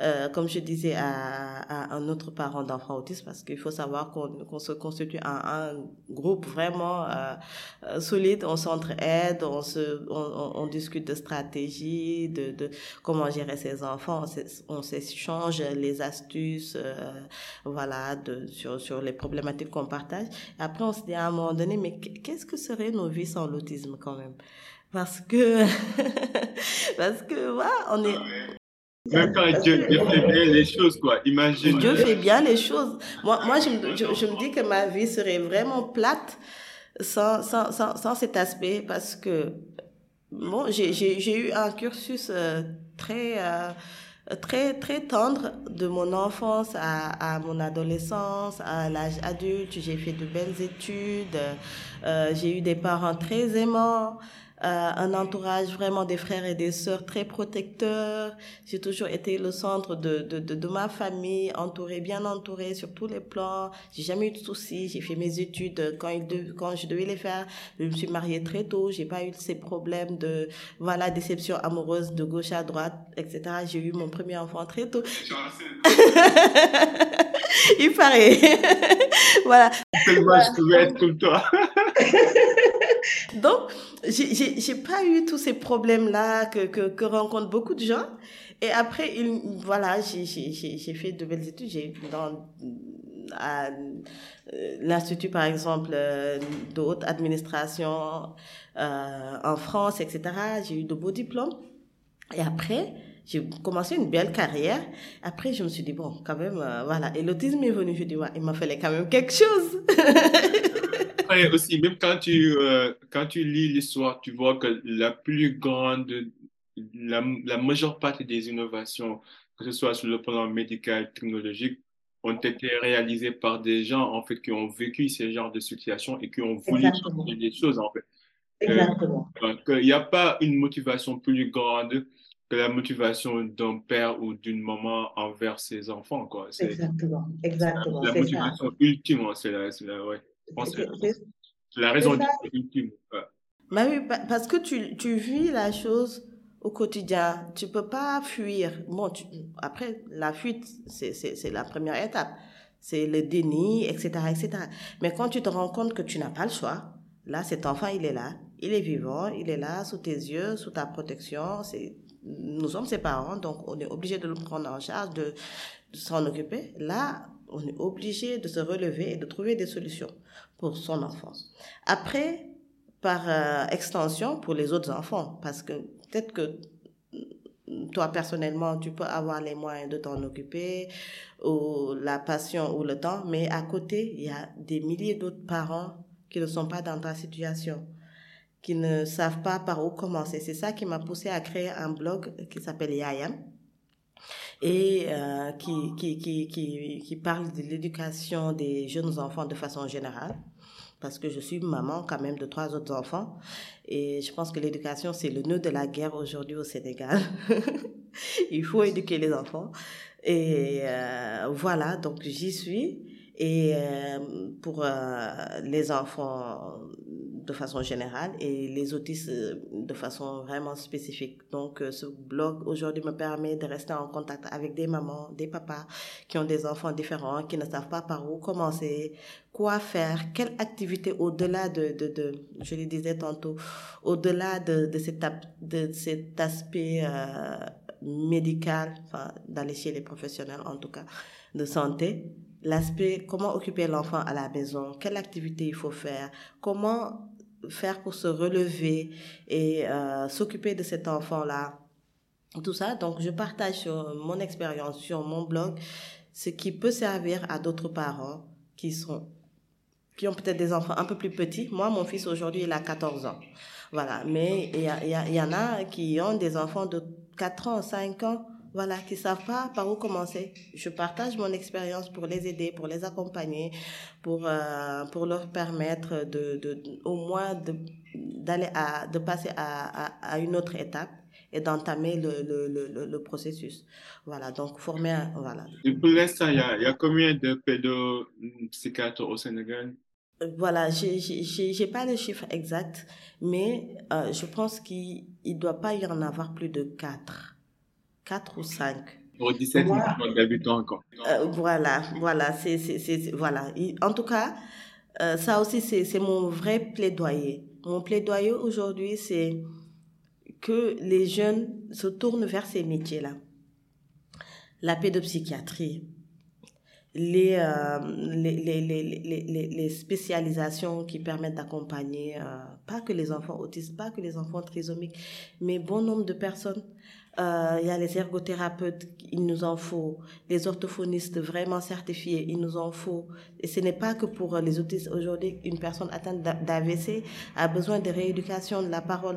Euh, comme je disais à, à un autre parent d'enfant autiste, parce qu'il faut savoir qu'on se constitue un, un groupe vraiment euh, euh, solide, on s'entraide, on, se, on, on, discute de stratégie, de, de comment gérer ses enfants, on s'échange les astuces, euh, voilà, de, sur, sur les problématiques qu'on partage. Et après, on se dit à un moment donné, mais qu'est-ce que serait nos vies sans l'autisme quand même? Parce que parce que voilà, on est même quand Dieu, Dieu, fait bien les choses, quoi. Imagine. Dieu fait bien les choses. Moi, moi je, me, je, je, me dis que ma vie serait vraiment plate sans, sans, sans, sans cet aspect parce que, bon, j'ai eu un cursus euh, très, euh, très, très tendre de mon enfance à, à mon adolescence, à l'âge adulte. J'ai fait de belles études. Euh, j'ai eu des parents très aimants un entourage vraiment des frères et des sœurs très protecteurs. J'ai toujours été le centre de, de, de, de, ma famille, entourée, bien entourée sur tous les plans. J'ai jamais eu de soucis. J'ai fait mes études quand, il quand je devais les faire. Je me suis mariée très tôt. J'ai pas eu ces problèmes de, voilà, déception amoureuse de gauche à droite, etc. J'ai eu mon premier enfant très tôt. il paraît. voilà. Tellement je pouvais être comme toi. Donc, j'ai pas eu tous ces problèmes-là que, que, que, rencontrent beaucoup de gens. Et après, il, voilà, j'ai fait de belles études. J'ai dans à euh, l'institut, par exemple, euh, de haute administration euh, en France, etc. J'ai eu de beaux diplômes. Et après, j'ai commencé une belle carrière. Après, je me suis dit, bon, quand même, euh, voilà. Et l'autisme est venu, je dis, ouais, il m'a fallu quand même quelque chose. Et aussi, même quand tu, euh, quand tu lis l'histoire, tu vois que la plus grande, la, la majeure partie des innovations, que ce soit sur le plan médical, technologique, ont été réalisées par des gens, en fait, qui ont vécu ces genres de situations et qui ont voulu changer des choses, en fait. Exactement. Euh, il n'y a pas une motivation plus grande que la motivation d'un père ou d'une maman envers ses enfants, quoi. Exactement, exactement. La motivation ça. ultime, c'est la, la, ouais. La raison ultime. Ouais. Bah oui, parce que tu, tu vis la chose au quotidien. Tu peux pas fuir. Bon, tu, après, la fuite, c'est la première étape. C'est le déni, etc., etc. Mais quand tu te rends compte que tu n'as pas le choix, là, cet enfant, il est là. Il est vivant, il est là, sous tes yeux, sous ta protection. C'est nous sommes ses parents, donc on est obligé de le prendre en charge, de, de s'en occuper. Là, on est obligé de se relever et de trouver des solutions pour son enfant. Après, par euh, extension, pour les autres enfants, parce que peut-être que toi personnellement, tu peux avoir les moyens de t'en occuper, ou la passion ou le temps, mais à côté, il y a des milliers d'autres parents qui ne sont pas dans ta situation qui ne savent pas par où commencer. C'est ça qui m'a poussé à créer un blog qui s'appelle Yayam et euh, qui, qui, qui, qui, qui parle de l'éducation des jeunes enfants de façon générale. Parce que je suis maman quand même de trois autres enfants. Et je pense que l'éducation c'est le nœud de la guerre aujourd'hui au Sénégal. Il faut éduquer les enfants. Et euh, voilà donc j'y suis. Et euh, pour euh, les enfants de façon générale et les autistes euh, de façon vraiment spécifique. Donc ce blog aujourd'hui me permet de rester en contact avec des mamans, des papas qui ont des enfants différents, qui ne savent pas par où commencer, quoi faire, quelle activité au-delà de, de, je le disais tantôt, au-delà de, de cet aspect euh, médical, enfin d'aller chez les professionnels en tout cas, de santé, l'aspect comment occuper l'enfant à la maison, quelle activité il faut faire, comment faire pour se relever et euh, s'occuper de cet enfant-là. Tout ça, donc je partage sur mon expérience, sur mon blog, ce qui peut servir à d'autres parents qui sont qui ont peut-être des enfants un peu plus petits. Moi, mon fils aujourd'hui, il a 14 ans. Voilà, mais il y, a, il y, en a qui ont des enfants de 4 ans, 5 ans, voilà, qui savent pas par où commencer. Je partage mon expérience pour les aider, pour les accompagner, pour euh, pour leur permettre de, de, au moins de d'aller à de passer à, à, à une autre étape et d'entamer le, le, le, le, processus. Voilà, donc former, voilà. Et pour l'instant, il y a, y a combien de pédopsychiatres au Sénégal? Voilà, je n'ai pas le chiffre exact, mais euh, je pense qu'il ne doit pas y en avoir plus de 4. 4 ou 5. Pour 17 millions d'habitants encore. Euh, voilà, voilà, c'est, c'est, voilà. En tout cas, euh, ça aussi, c'est mon vrai plaidoyer. Mon plaidoyer aujourd'hui, c'est que les jeunes se tournent vers ces métiers-là. La pédopsychiatrie, les, euh, les, les, les, les, spécialisations qui permettent d'accompagner, euh, pas que les enfants autistes, pas que les enfants trisomiques, mais bon nombre de personnes. Euh, il y a les ergothérapeutes, il nous en faut, les orthophonistes vraiment certifiés, il nous en faut. Et ce n'est pas que pour les autistes. Aujourd'hui, une personne atteinte d'AVC a besoin de rééducation de la parole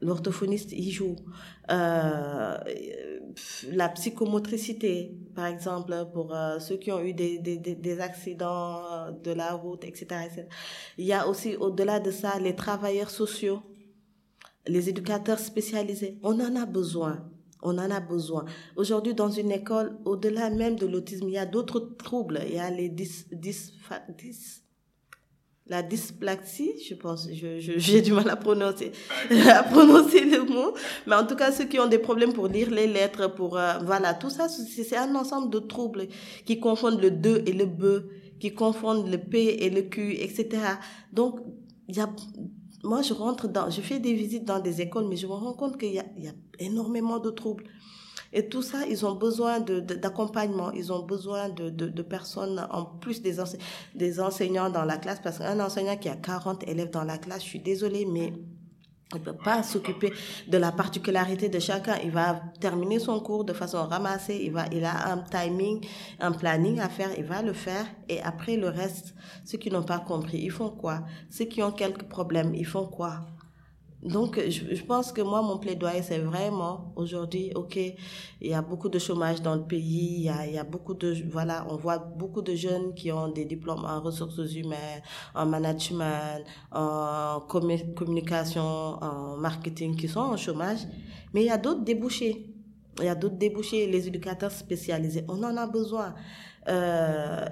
l'orthophoniste y joue. Euh, la psychomotricité, par exemple, pour euh, ceux qui ont eu des, des, des, accidents de la route, etc., etc. Il y a aussi, au-delà de ça, les travailleurs sociaux, les éducateurs spécialisés. On en a besoin. On en a besoin. Aujourd'hui, dans une école, au-delà même de l'autisme, il y a d'autres troubles. Il y a les dys, dys, la dysplaxie, je pense, j'ai je, du mal à prononcer, à prononcer le mot, mais en tout cas ceux qui ont des problèmes pour lire les lettres, pour euh, voilà, tout ça, c'est un ensemble de troubles qui confondent le de et le be, qui confondent le p et le q, etc. Donc y a, moi je rentre dans, je fais des visites dans des écoles, mais je me rends compte qu'il y y a énormément de troubles. Et tout ça, ils ont besoin d'accompagnement, ils ont besoin de, de, de, personnes, en plus des, des enseignants dans la classe, parce qu'un enseignant qui a 40 élèves dans la classe, je suis désolée, mais il ne peut pas s'occuper de la particularité de chacun. Il va terminer son cours de façon ramassée. Il va, il a un timing, un planning à faire. Il va le faire. Et après, le reste, ceux qui n'ont pas compris, ils font quoi? Ceux qui ont quelques problèmes, ils font quoi? Donc, je, je, pense que moi, mon plaidoyer, c'est vraiment aujourd'hui, ok, il y a beaucoup de chômage dans le pays, il y a, il y a beaucoup de, voilà, on voit beaucoup de jeunes qui ont des diplômes en ressources humaines, en management, en communication, en marketing qui sont en chômage, mais il y a d'autres débouchés. Il y a d'autres débouchés, les éducateurs spécialisés, on en a besoin. Euh,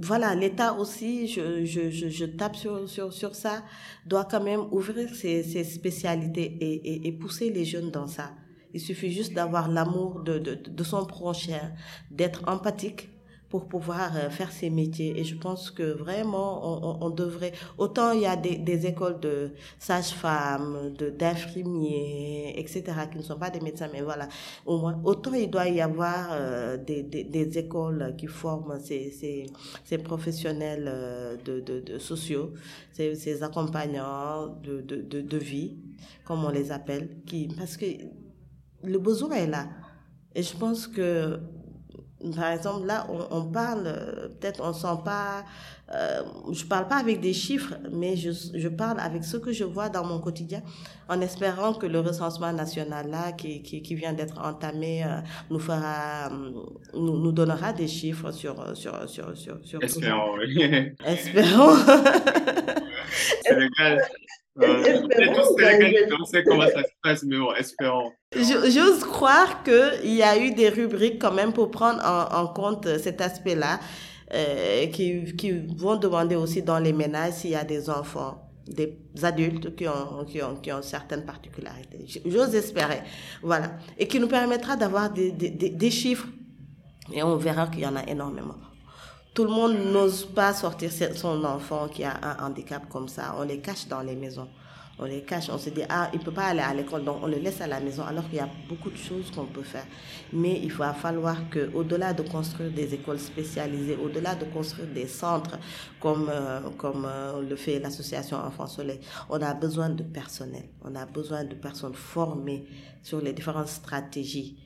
voilà, l'État aussi, je, je, je, je, tape sur, sur, sur ça, doit quand même ouvrir ses, ses spécialités et, et, et, pousser les jeunes dans ça. Il suffit juste d'avoir l'amour de, de, de son prochain, d'être empathique pour pouvoir euh, faire ces métiers. Et je pense que vraiment, on, on devrait... Autant il y a des, des écoles de sages-femmes, d'infirmiers, etc., qui ne sont pas des médecins, mais voilà, au moins, autant il doit y avoir euh, des, des, des, écoles qui forment ces, ces, ces professionnels euh, de, de, de sociaux, ces, ces accompagnants de, de, de, de vie, comme on les appelle, qui, parce que le besoin est là. Et je pense que par exemple, là, on, on parle, peut-être on sent pas, euh, je parle pas avec des chiffres, mais je, je parle avec ce que je vois dans mon quotidien, en espérant que le recensement national là, qui, qui, qui vient d'être entamé, euh, nous fera, nous, nous donnera des chiffres sur, sur, sur, sur, sur Espérons, oui. Espérons. Sénégal, on sait comment ça se passe, mais bon, espérons. J'ose croire qu'il y a eu des rubriques quand même pour prendre en, en compte cet aspect-là, euh, qui, qui vont demander aussi dans les ménages s'il y a des enfants des adultes qui ont, qui ont, qui ont certaines particularités. J'ose espérer. Voilà. Et qui nous permettra d'avoir des, des, des chiffres. Et on verra qu'il y en a énormément. Tout le monde n'ose pas sortir son enfant qui a un handicap comme ça. On les cache dans les maisons. On les cache. On se dit, ah, il peut pas aller à l'école, donc on le laisse à la maison, alors qu'il y a beaucoup de choses qu'on peut faire. Mais il va falloir que, au-delà de construire des écoles spécialisées, au-delà de construire des centres comme, euh, comme euh, le fait l'association Enfants Soleil, on a besoin de personnel. On a besoin de personnes formées sur les différentes stratégies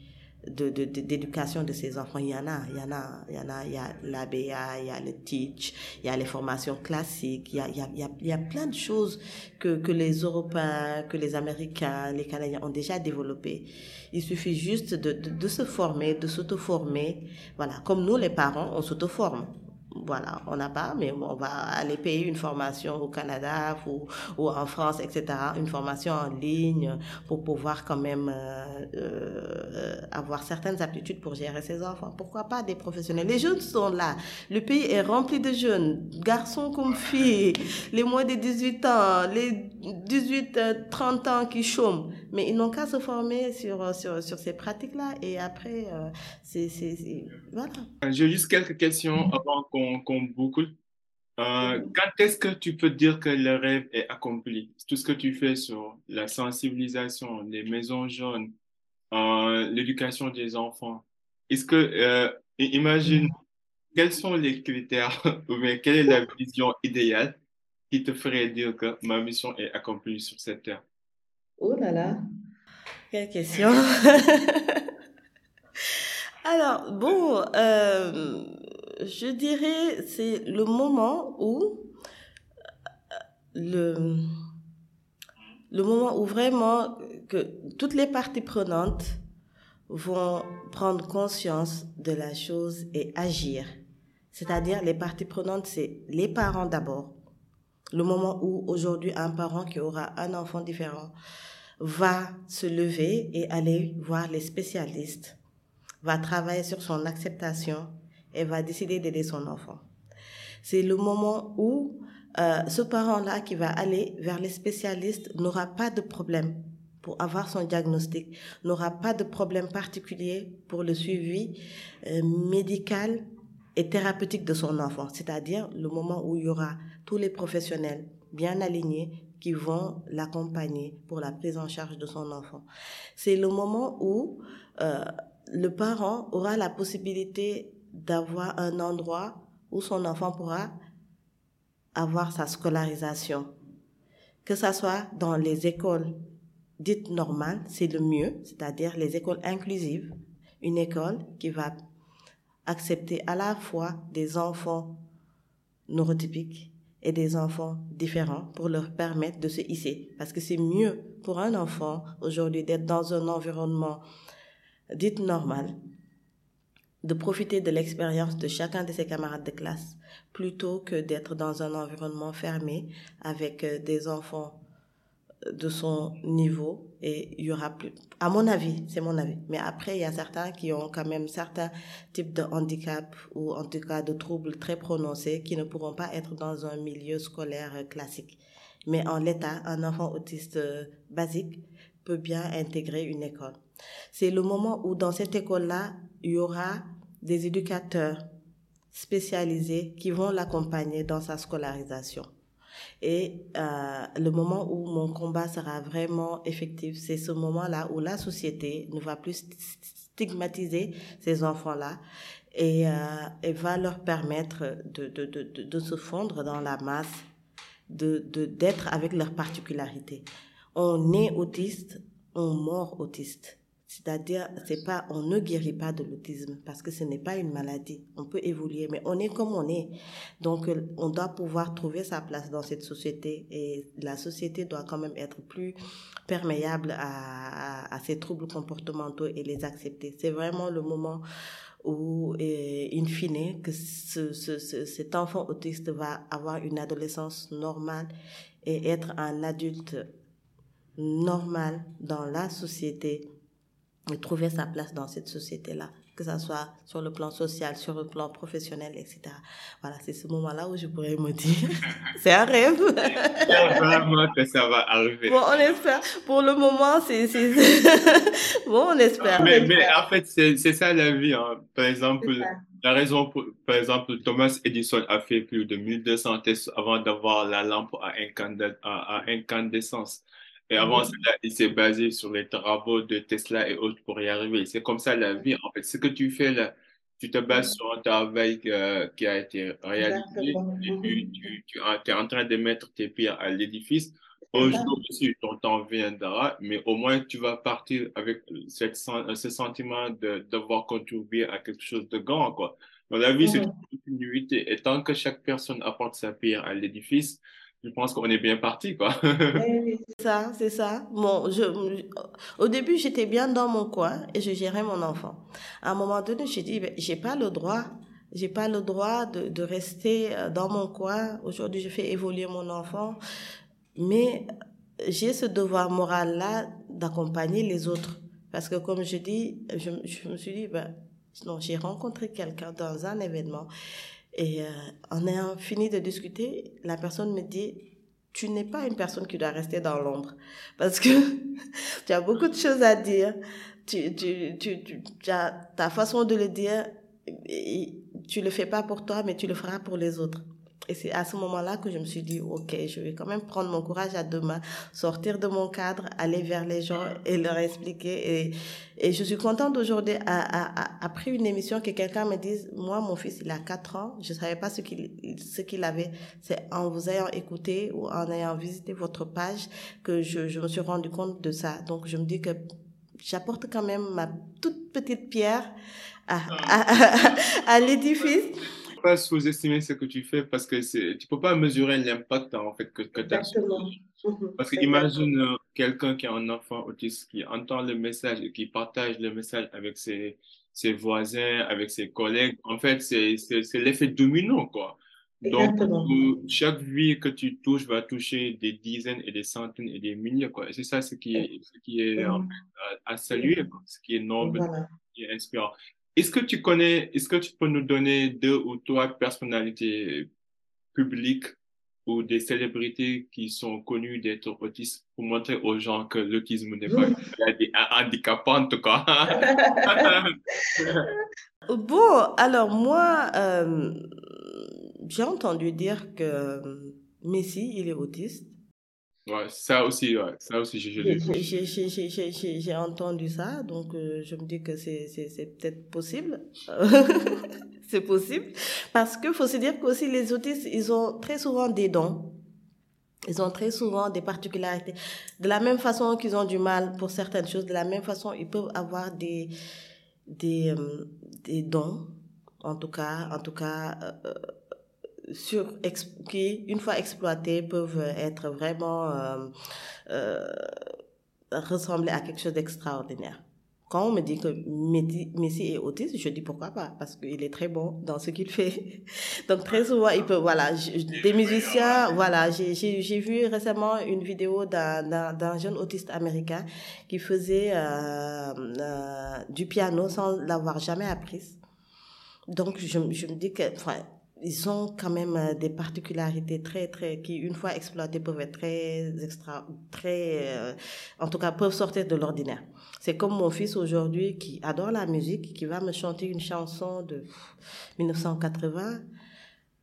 d'éducation de, de, ces enfants. Il y en a, il y en a, il y en a, il y a l'ABA, il y a le Teach, il y a les formations classiques, il y a, il y a, il y a plein de choses que, que les Européens, que les Américains, les Canadiens ont déjà développées. Il suffit juste de, de, de se former, de s'auto-former. Voilà, comme nous les parents, on s'auto-forme voilà, on n'a pas, mais on va aller payer une formation au Canada ou, ou, en France, etc., une formation en ligne pour pouvoir quand même euh, euh, avoir certaines aptitudes pour gérer ses enfants. Pourquoi pas des professionnels? Les jeunes sont là. Le pays est rempli de jeunes, garçons comme filles, les moins de 18 ans, les 18-30 ans qui chôment. Mais ils n'ont qu'à se former sur, sur, sur ces pratiques-là et après, euh, c'est... Voilà. J'ai juste quelques questions avant qu'on qu'on boucle. Euh, quand est-ce que tu peux dire que le rêve est accompli? Tout ce que tu fais sur la sensibilisation, les maisons jaunes, euh, l'éducation des enfants. Est-ce que, euh, imagine, quels sont les critères ou bien quelle est la vision idéale qui te ferait dire que ma mission est accomplie sur cette terre? Oh là là, quelle question. Alors, bon, euh, je dirais, c'est le moment où le, le moment où vraiment que toutes les parties prenantes vont prendre conscience de la chose et agir. C'est-à-dire les parties prenantes, c'est les parents d'abord. Le moment où aujourd'hui un parent qui aura un enfant différent va se lever et aller voir les spécialistes, va travailler sur son acceptation, elle va décider d'aider son enfant. C'est le moment où euh, ce parent-là qui va aller vers les spécialistes n'aura pas de problème pour avoir son diagnostic, n'aura pas de problème particulier pour le suivi euh, médical et thérapeutique de son enfant. C'est-à-dire le moment où il y aura tous les professionnels bien alignés qui vont l'accompagner pour la prise en charge de son enfant. C'est le moment où euh, le parent aura la possibilité d'avoir un endroit où son enfant pourra avoir sa scolarisation. Que ce soit dans les écoles dites normales, c'est le mieux, c'est-à-dire les écoles inclusives, une école qui va accepter à la fois des enfants neurotypiques et des enfants différents pour leur permettre de se hisser. Parce que c'est mieux pour un enfant aujourd'hui d'être dans un environnement dit normal de profiter de l'expérience de chacun de ses camarades de classe plutôt que d'être dans un environnement fermé avec euh, des enfants de son niveau et il y aura plus à mon avis c'est mon avis. Mais après il y a certains qui ont quand même certains types de handicap ou en tout cas de troubles très prononcés qui ne pourront pas être dans un milieu scolaire euh, classique. Mais en l'état un enfant autiste basique peut bien intégrer une école. C'est le moment où dans cette école-là, il y aura des éducateurs spécialisés qui vont l'accompagner dans sa scolarisation. Et euh, le moment où mon combat sera vraiment effectif, c'est ce moment-là où la société ne va plus stigmatiser ces enfants-là et, euh, et va leur permettre de, de, de, de, se fondre dans la masse, de d'être avec leurs particularités. On est autiste, on meurt autiste. C'est-à-dire, c'est pas, on ne guérit pas de l'autisme parce que ce n'est pas une maladie. On peut évoluer, mais on est comme on est. Donc, on doit pouvoir trouver sa place dans cette société et la société doit quand même être plus perméable à, à, ces troubles comportementaux et les accepter. C'est vraiment le moment où, in fine, que ce, cet enfant autiste va avoir une adolescence normale et être un adulte normal dans la société et trouver sa place dans cette société-là, que ce soit sur le plan social, sur le plan professionnel, etc. Voilà, c'est ce moment-là où je pourrais me dire, c'est un rêve. vraiment que ça va arriver. Bon, on espère. Pour le moment, c'est... bon, on espère. Mais, mais en fait, c'est ça la vie. Hein. Par exemple, la raison, pour, par exemple, Thomas Edison a fait plus de 1200 tests avant d'avoir la lampe à, à incandescence. Et avant cela, il s'est basé sur les travaux de Tesla et autres pour y arriver. C'est comme ça la vie. En fait, ce que tu fais là, tu te bases sur un travail euh, qui a été réalisé et tu, tu, tu, es en train de mettre tes pieds à l'édifice Un jour aussi, ton temps viendra, mais au moins tu vas partir avec cette, ce sentiment de devoir contribuer à quelque chose de grand, quoi. Dans la vie, c'est une continuité. Et tant que chaque personne apporte sa pierre à l'édifice, je pense qu'on est bien parti, quoi. c'est ça, c'est ça. Bon, je, au début, j'étais bien dans mon coin et je gérais mon enfant. À un moment donné, j'ai dit, ben, j'ai pas le droit, j'ai pas le droit de, de rester euh, dans mon coin. Aujourd'hui, je fais évoluer mon enfant, mais j'ai ce devoir moral-là d'accompagner les autres. Parce que, comme je dis, je, je me suis dit, ben, non, j'ai rencontré quelqu'un dans un événement et euh, en ayant fini de discuter, la personne me dit, tu n'es pas une personne qui doit rester dans l'ombre parce que tu as beaucoup de choses à dire. Tu, tu, tu, tu, as ta façon de le dire, tu le fais pas pour toi, mais tu le feras pour les autres. Et c'est à ce moment-là que je me suis dit, OK, je vais quand même prendre mon courage à deux mains, sortir de mon cadre, aller vers les gens et leur expliquer. Et, et je suis contente aujourd'hui, après une émission, que quelqu'un me dise, moi, mon fils, il a quatre ans, je savais pas ce qu'il, ce avait. C'est en vous ayant écouté ou en ayant visité votre page que je, je me suis rendu compte de ça. Donc, je me dis que j'apporte quand même ma toute petite pierre à, à, à l'édifice pas sous-estimer ce que tu fais parce que tu peux pas mesurer l'impact en fait que, que tu as. Mhm. Parce que imagine euh, quelqu'un qui a un enfant autiste qui entend le message et qui partage le message avec ses, ses voisins, avec ses collègues. En fait, c'est, l'effet domino, quoi. Donc, euh, chaque vie que tu touches va toucher des dizaines et des centaines et des milliers, quoi. Et c'est ça ce qui est, ce qui est mhm. à, saluer, ce qui est noble, ce qui est inspirant. Est-ce que tu connais, est-ce que tu peux nous donner deux ou trois personnalités publiques ou des célébrités qui sont connues d'être autistes pour montrer aux gens que l'autisme n'est pas un handicap en tout cas. bon, alors moi, euh, j'ai entendu dire que Messi, il est autiste. Ouais, ça aussi, ouais, ça aussi, j'ai entendu ça, donc euh, je me dis que c'est peut-être possible. c'est possible. Parce qu'il faut se dire qu'aussi les autistes, ils ont très souvent des dons. Ils ont très souvent des particularités. De la même façon qu'ils ont du mal pour certaines choses, de la même façon, ils peuvent avoir des, des, euh, des dons, en tout cas, en tout cas, euh, sur, qui, une fois exploités, peuvent être vraiment euh, euh, ressembler à quelque chose d'extraordinaire. Quand on me dit que Messi est autiste, je dis pourquoi pas, parce qu'il est très bon dans ce qu'il fait. Donc très souvent, il peut, voilà, des musiciens, voilà, j'ai vu récemment une vidéo d'un jeune autiste américain qui faisait euh, euh, du piano sans l'avoir jamais appris. Donc je, je me dis que, enfin, ils ont quand même euh, des particularités très très qui une fois exploitées peuvent être très extra très euh, en tout cas peuvent sortir de l'ordinaire. C'est comme mon fils aujourd'hui qui adore la musique qui va me chanter une chanson de 1980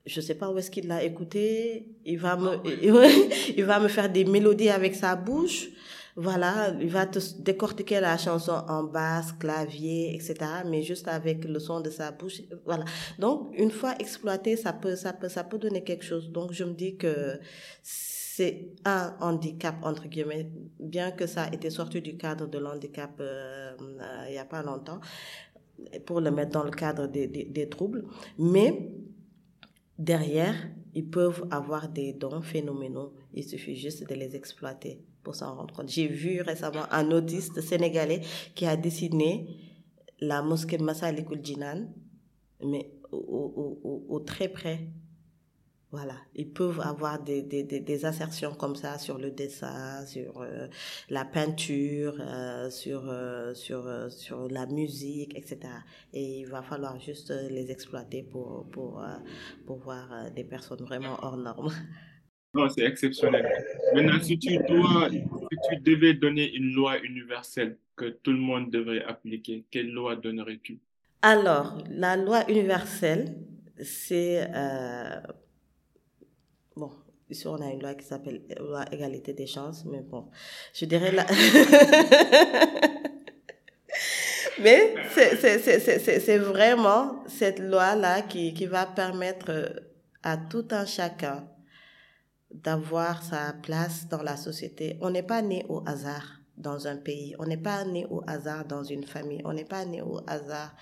je sais pas où est-ce qu'il l'a écouté il va me ah il va me faire des mélodies avec sa bouche voilà, il va te décortiquer la chanson en basse, clavier, etc., mais juste avec le son de sa bouche. Voilà. Donc, une fois exploité, ça peut, ça peut, ça peut donner quelque chose. Donc, je me dis que c'est un handicap, entre guillemets, bien que ça a été sorti du cadre de l'handicap euh, euh, il n'y a pas longtemps, pour le mettre dans le cadre des, des, des troubles. Mais derrière, ils peuvent avoir des dons phénoménaux. Il suffit juste de les exploiter pour s'en rendre compte. J'ai vu récemment un autiste sénégalais qui a dessiné la mosquée Massalikul Jinan, mais au, au, au, très près. Voilà, ils peuvent avoir des, des, des, assertions comme ça sur le dessin, sur euh, la peinture, euh, sur, euh, sur, sur la musique, etc. Et il va falloir juste les exploiter pour, pour, pour voir des personnes vraiment hors normes. Non, c'est exceptionnel. Maintenant, si tu, dois, si tu devais donner une loi universelle que tout le monde devrait appliquer, quelle loi donnerais-tu? Alors, la loi universelle, c'est... Euh, bon, ici on a une loi qui s'appelle loi égalité des chances, mais bon, je dirais la... mais c'est vraiment cette loi-là qui, qui va permettre à tout un chacun d'avoir sa place dans la société. On n'est pas né au hasard dans un pays, on n'est pas né au hasard dans une famille, on n'est pas né au hasard.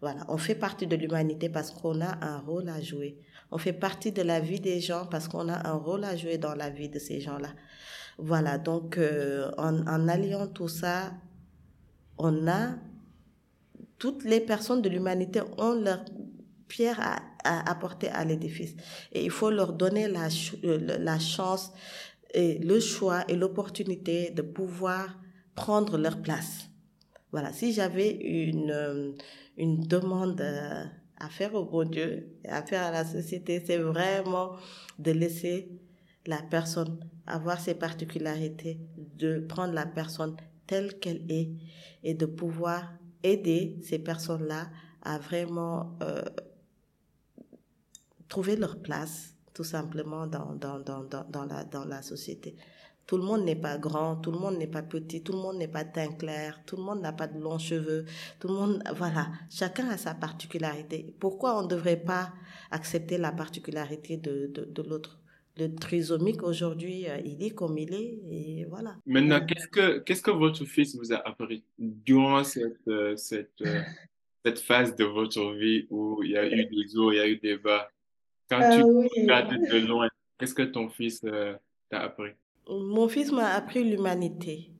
Voilà, on fait partie de l'humanité parce qu'on a un rôle à jouer. On fait partie de la vie des gens parce qu'on a un rôle à jouer dans la vie de ces gens-là. Voilà, donc euh, en, en alliant tout ça, on a toutes les personnes de l'humanité ont leur pierre à, à apporter à l'édifice. Et il faut leur donner la, euh, la chance, et le choix et l'opportunité de pouvoir prendre leur place. Voilà, si j'avais une, euh, une demande euh, à faire au bon Dieu, à faire à la société, c'est vraiment de laisser la personne avoir ses particularités, de prendre la personne telle qu'elle est et de pouvoir aider ces personnes-là à vraiment euh, trouver leur place tout simplement dans, dans, dans, dans, la, dans la société. Tout le monde n'est pas grand, tout le monde n'est pas petit, tout le monde n'est pas teint clair, tout le monde n'a pas de longs cheveux, tout le monde, voilà, chacun a sa particularité. Pourquoi on ne devrait pas accepter la particularité de, de, de l'autre? Le trisomique aujourd'hui, euh, il est comme il est, et voilà. Maintenant, qu'est-ce que, qu'est-ce que votre fils vous a appris durant cette, euh, cette, euh, cette phase de votre vie où il y a eu des hauts, il y a eu des bas? Quand tu oui. regardes de loin, qu'est-ce que ton fils t'a appris? Mon fils m'a appris l'humanité.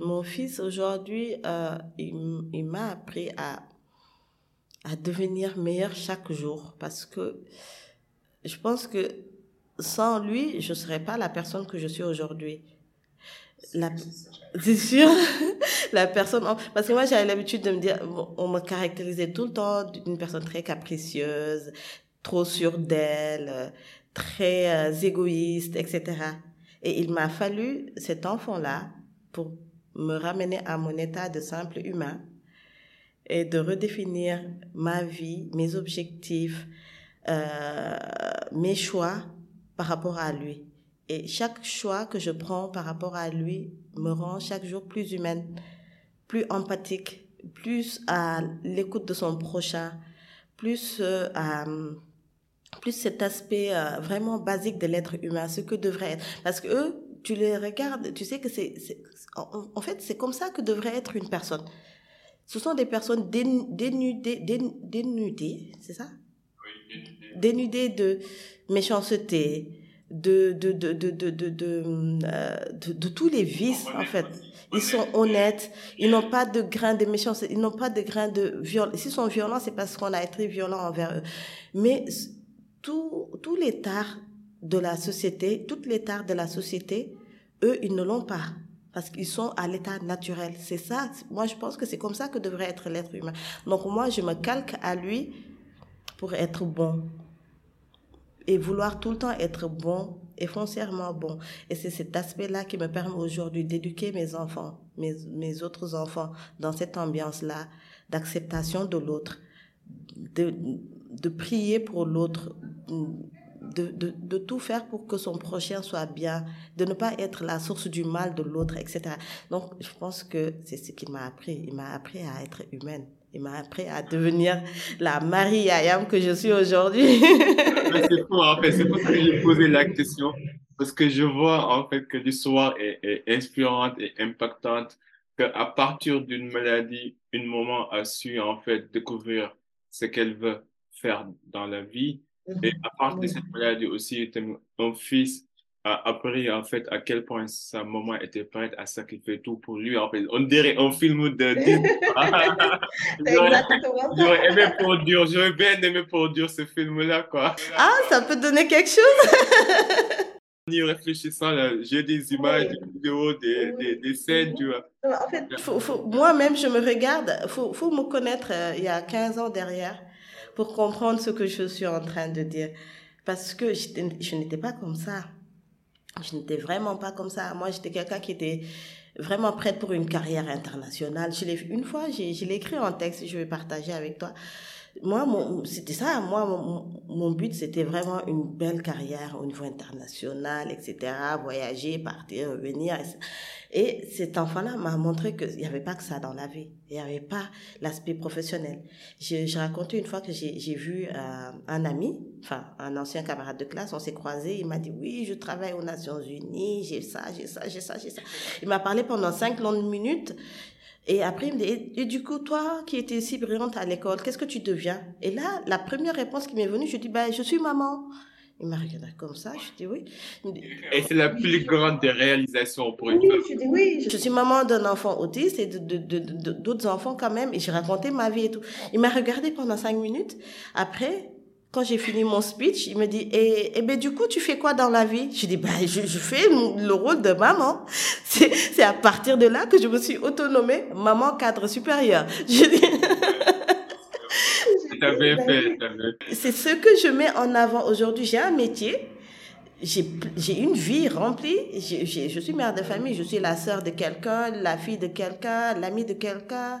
Mon fils, aujourd'hui, euh, il, il m'a appris à, à devenir meilleur chaque jour parce que je pense que sans lui, je ne serais pas la personne que je suis aujourd'hui. La... C'est sûr, la personne. Parce que moi, j'avais l'habitude de me dire, on me caractérisait tout le temps d'une personne très capricieuse, trop sûre d'elle, très euh, égoïste, etc. Et il m'a fallu cet enfant-là pour me ramener à mon état de simple humain et de redéfinir ma vie, mes objectifs, euh, mes choix par rapport à lui. Et chaque choix que je prends par rapport à lui me rend chaque jour plus humaine, plus empathique, plus à l'écoute de son prochain, plus euh, à plus cet aspect euh, vraiment basique de l'être humain, ce que devrait être. Parce que eux, tu les regardes, tu sais que c'est, en, en, fait, c'est comme ça que devrait être une personne. Ce sont des personnes dénudées, dénudées, c'est ça? Oui, dénudées. Dénudées de méchanceté, de, de, de, de, de, de, de, euh, de, de tous les vices, en fait. Ils sont honnêtes, ils n'ont pas de grain de méchanceté, ils n'ont pas de grain de violence. S'ils sont violents, c'est parce qu'on a été violent envers eux. Mais tous tous les de la société, toutes les de la société, eux, ils ne l'ont pas. Parce qu'ils sont à l'état naturel. C'est ça. Moi, je pense que c'est comme ça que devrait être l'être humain. Donc, moi, je me calque à lui pour être bon. Et vouloir tout le temps être bon et foncièrement bon. Et c'est cet aspect-là qui me permet aujourd'hui d'éduquer mes enfants, mes, mes autres enfants, dans cette ambiance-là, d'acceptation de l'autre, de prier pour l'autre, de, de, de, tout faire pour que son prochain soit bien, de ne pas être la source du mal de l'autre, etc. Donc, je pense que c'est ce qu'il m'a appris. Il m'a appris à être humaine. Il m'a appris à devenir la Marie Ayam que je suis aujourd'hui. c'est fou, en fait. Pour ça que j'ai posé la question. Parce que je vois, en fait, que l'histoire est, est inspirante et impactante. Qu'à partir d'une maladie, une maman a su, en fait, découvrir ce qu'elle veut faire dans la vie. Et à partir de cette maladie aussi, un fils a appris en fait à quel point sa maman était prête à sacrifier tout pour lui. En fait, on dirait un film de J'aurais aimé produire, j'aurais bien aimé produire ce film-là, quoi. Ah, ça peut donner quelque chose. en y réfléchissant, j'ai des images, des vidéos, des, des, des, scènes, tu vois. En fait, moi-même, je me regarde, il faut, faut me connaître euh, il y a 15 ans derrière pour comprendre ce que je suis en train de dire. Parce que je, je n'étais pas comme ça. Je n'étais vraiment pas comme ça. Moi, j'étais quelqu'un qui était vraiment prête pour une carrière internationale. Je l'ai une fois, je l'ai écrit en texte, je vais partager avec toi. Moi, c'était ça. Moi, mon, mon but, c'était vraiment une belle carrière au niveau international, etc. Voyager, partir, revenir. Et cet enfant-là m'a montré qu'il n'y avait pas que ça dans la vie. Il n'y avait pas l'aspect professionnel. J'ai raconté une fois que j'ai vu euh, un ami, enfin un ancien camarade de classe, on s'est croisés, il m'a dit oui, je travaille aux Nations Unies, j'ai ça, j'ai ça, j'ai ça, j'ai ça. Il m'a parlé pendant cinq longues minutes. Et après, il me dit, et, du coup, toi qui étais si brillante à l'école, qu'est-ce que tu deviens? Et là, la première réponse qui m'est venue, je dis, ben, je suis maman. Il m'a regardé comme ça, je dis oui. et c'est la plus grande des réalisations pour une oui, Je dis oui, je suis maman d'un enfant autiste et d'autres de, de, de, enfants quand même. Et j'ai raconté ma vie et tout. Il m'a regardé pendant cinq minutes. Après, quand j'ai fini mon speech, il me dit, et, eh, eh ben, du coup, tu fais quoi dans la vie? Je dis, ben, je, je fais le rôle de maman. C'est à partir de là que je me suis autonomée maman cadre supérieur. Je dis, c'est ce que je mets en avant aujourd'hui. J'ai un métier, j'ai une vie remplie. je suis mère de famille, je suis la sœur de quelqu'un, la fille de quelqu'un, l'amie de quelqu'un.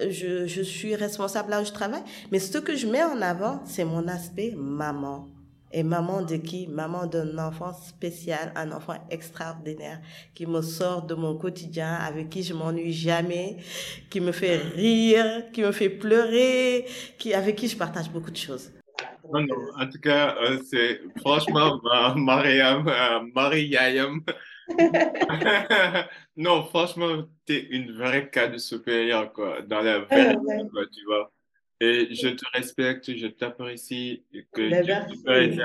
Je, je suis responsable là où je travaille. Mais ce que je mets en avant, c'est mon aspect maman. Et maman de qui? Maman d'un enfant spécial, un enfant extraordinaire qui me sort de mon quotidien, avec qui je m'ennuie jamais, qui me fait rire, qui me fait pleurer, qui, avec qui je partage beaucoup de choses. Non, non, en tout cas, euh, c'est franchement Mariam, euh, Mariam. non, franchement, tu es une vraie cas de supérieur, quoi, dans la vraie vie, quoi, tu vois. Et je te respecte, je t'apprécie, que ben,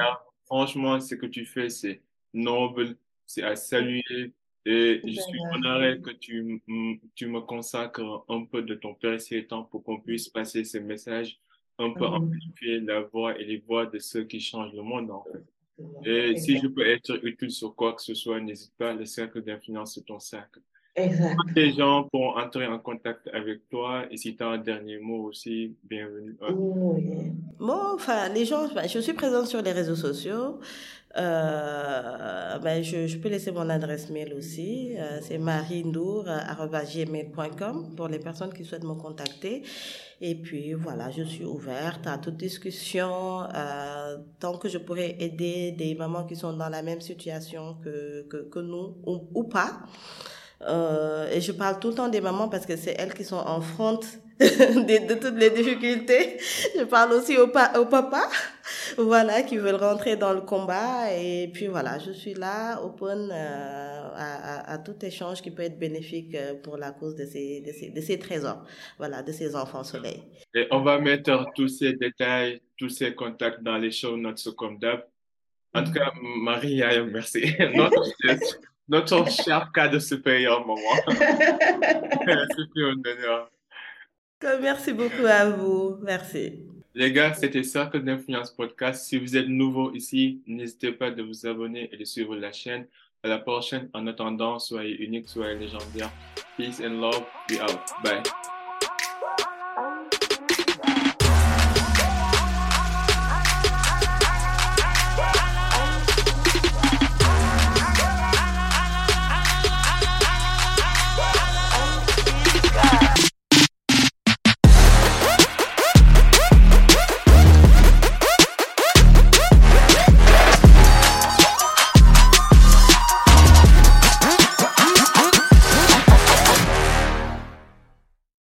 Franchement, ce que tu fais, c'est noble, c'est à saluer. Et je suis honoré que tu, tu me consacres un peu de ton précieux temps pour qu'on puisse passer ce message, un peu amplifier la voix et les voix de ceux qui changent le monde, en fait. Et si je peux être utile sur quoi que ce soit, n'hésite pas, le cercle d'influence, c'est ton cercle. Exact. Les gens pourront entrer en contact avec toi et si tu as un dernier mot aussi, bienvenue. Oui. Bon, enfin, les gens, je suis présente sur les réseaux sociaux. Euh, ben, je, je, peux laisser mon adresse mail aussi. Euh, c'est marindour.gmail.com pour les personnes qui souhaitent me contacter. Et puis voilà, je suis ouverte à toute discussion. Euh, tant que je pourrais aider des mamans qui sont dans la même situation que, que, que nous ou, ou pas. Euh, et je parle tout le temps des mamans parce que c'est elles qui sont en front de, de, toutes les difficultés. Je parle aussi aux, pa aux papas, voilà, qui veulent rentrer dans le combat. Et puis voilà, je suis là, open euh, à, à, à, tout échange qui peut être bénéfique euh, pour la cause de ces, de ces, de ces trésors, voilà, de ces enfants soleil. Et on va mettre tous ces détails, tous ces contacts dans les show notes comme d'hab. En tout cas, Marie, merci. notre cher cas de supérieur, maman. C'était un honneur. Merci beaucoup à vous. Merci. Les gars, c'était Cercle d'Influence Podcast. Si vous êtes nouveau ici, n'hésitez pas de vous abonner et de suivre la chaîne. À la prochaine. En attendant, soyez unique, soyez légendaire. Peace and love. Be out. Bye.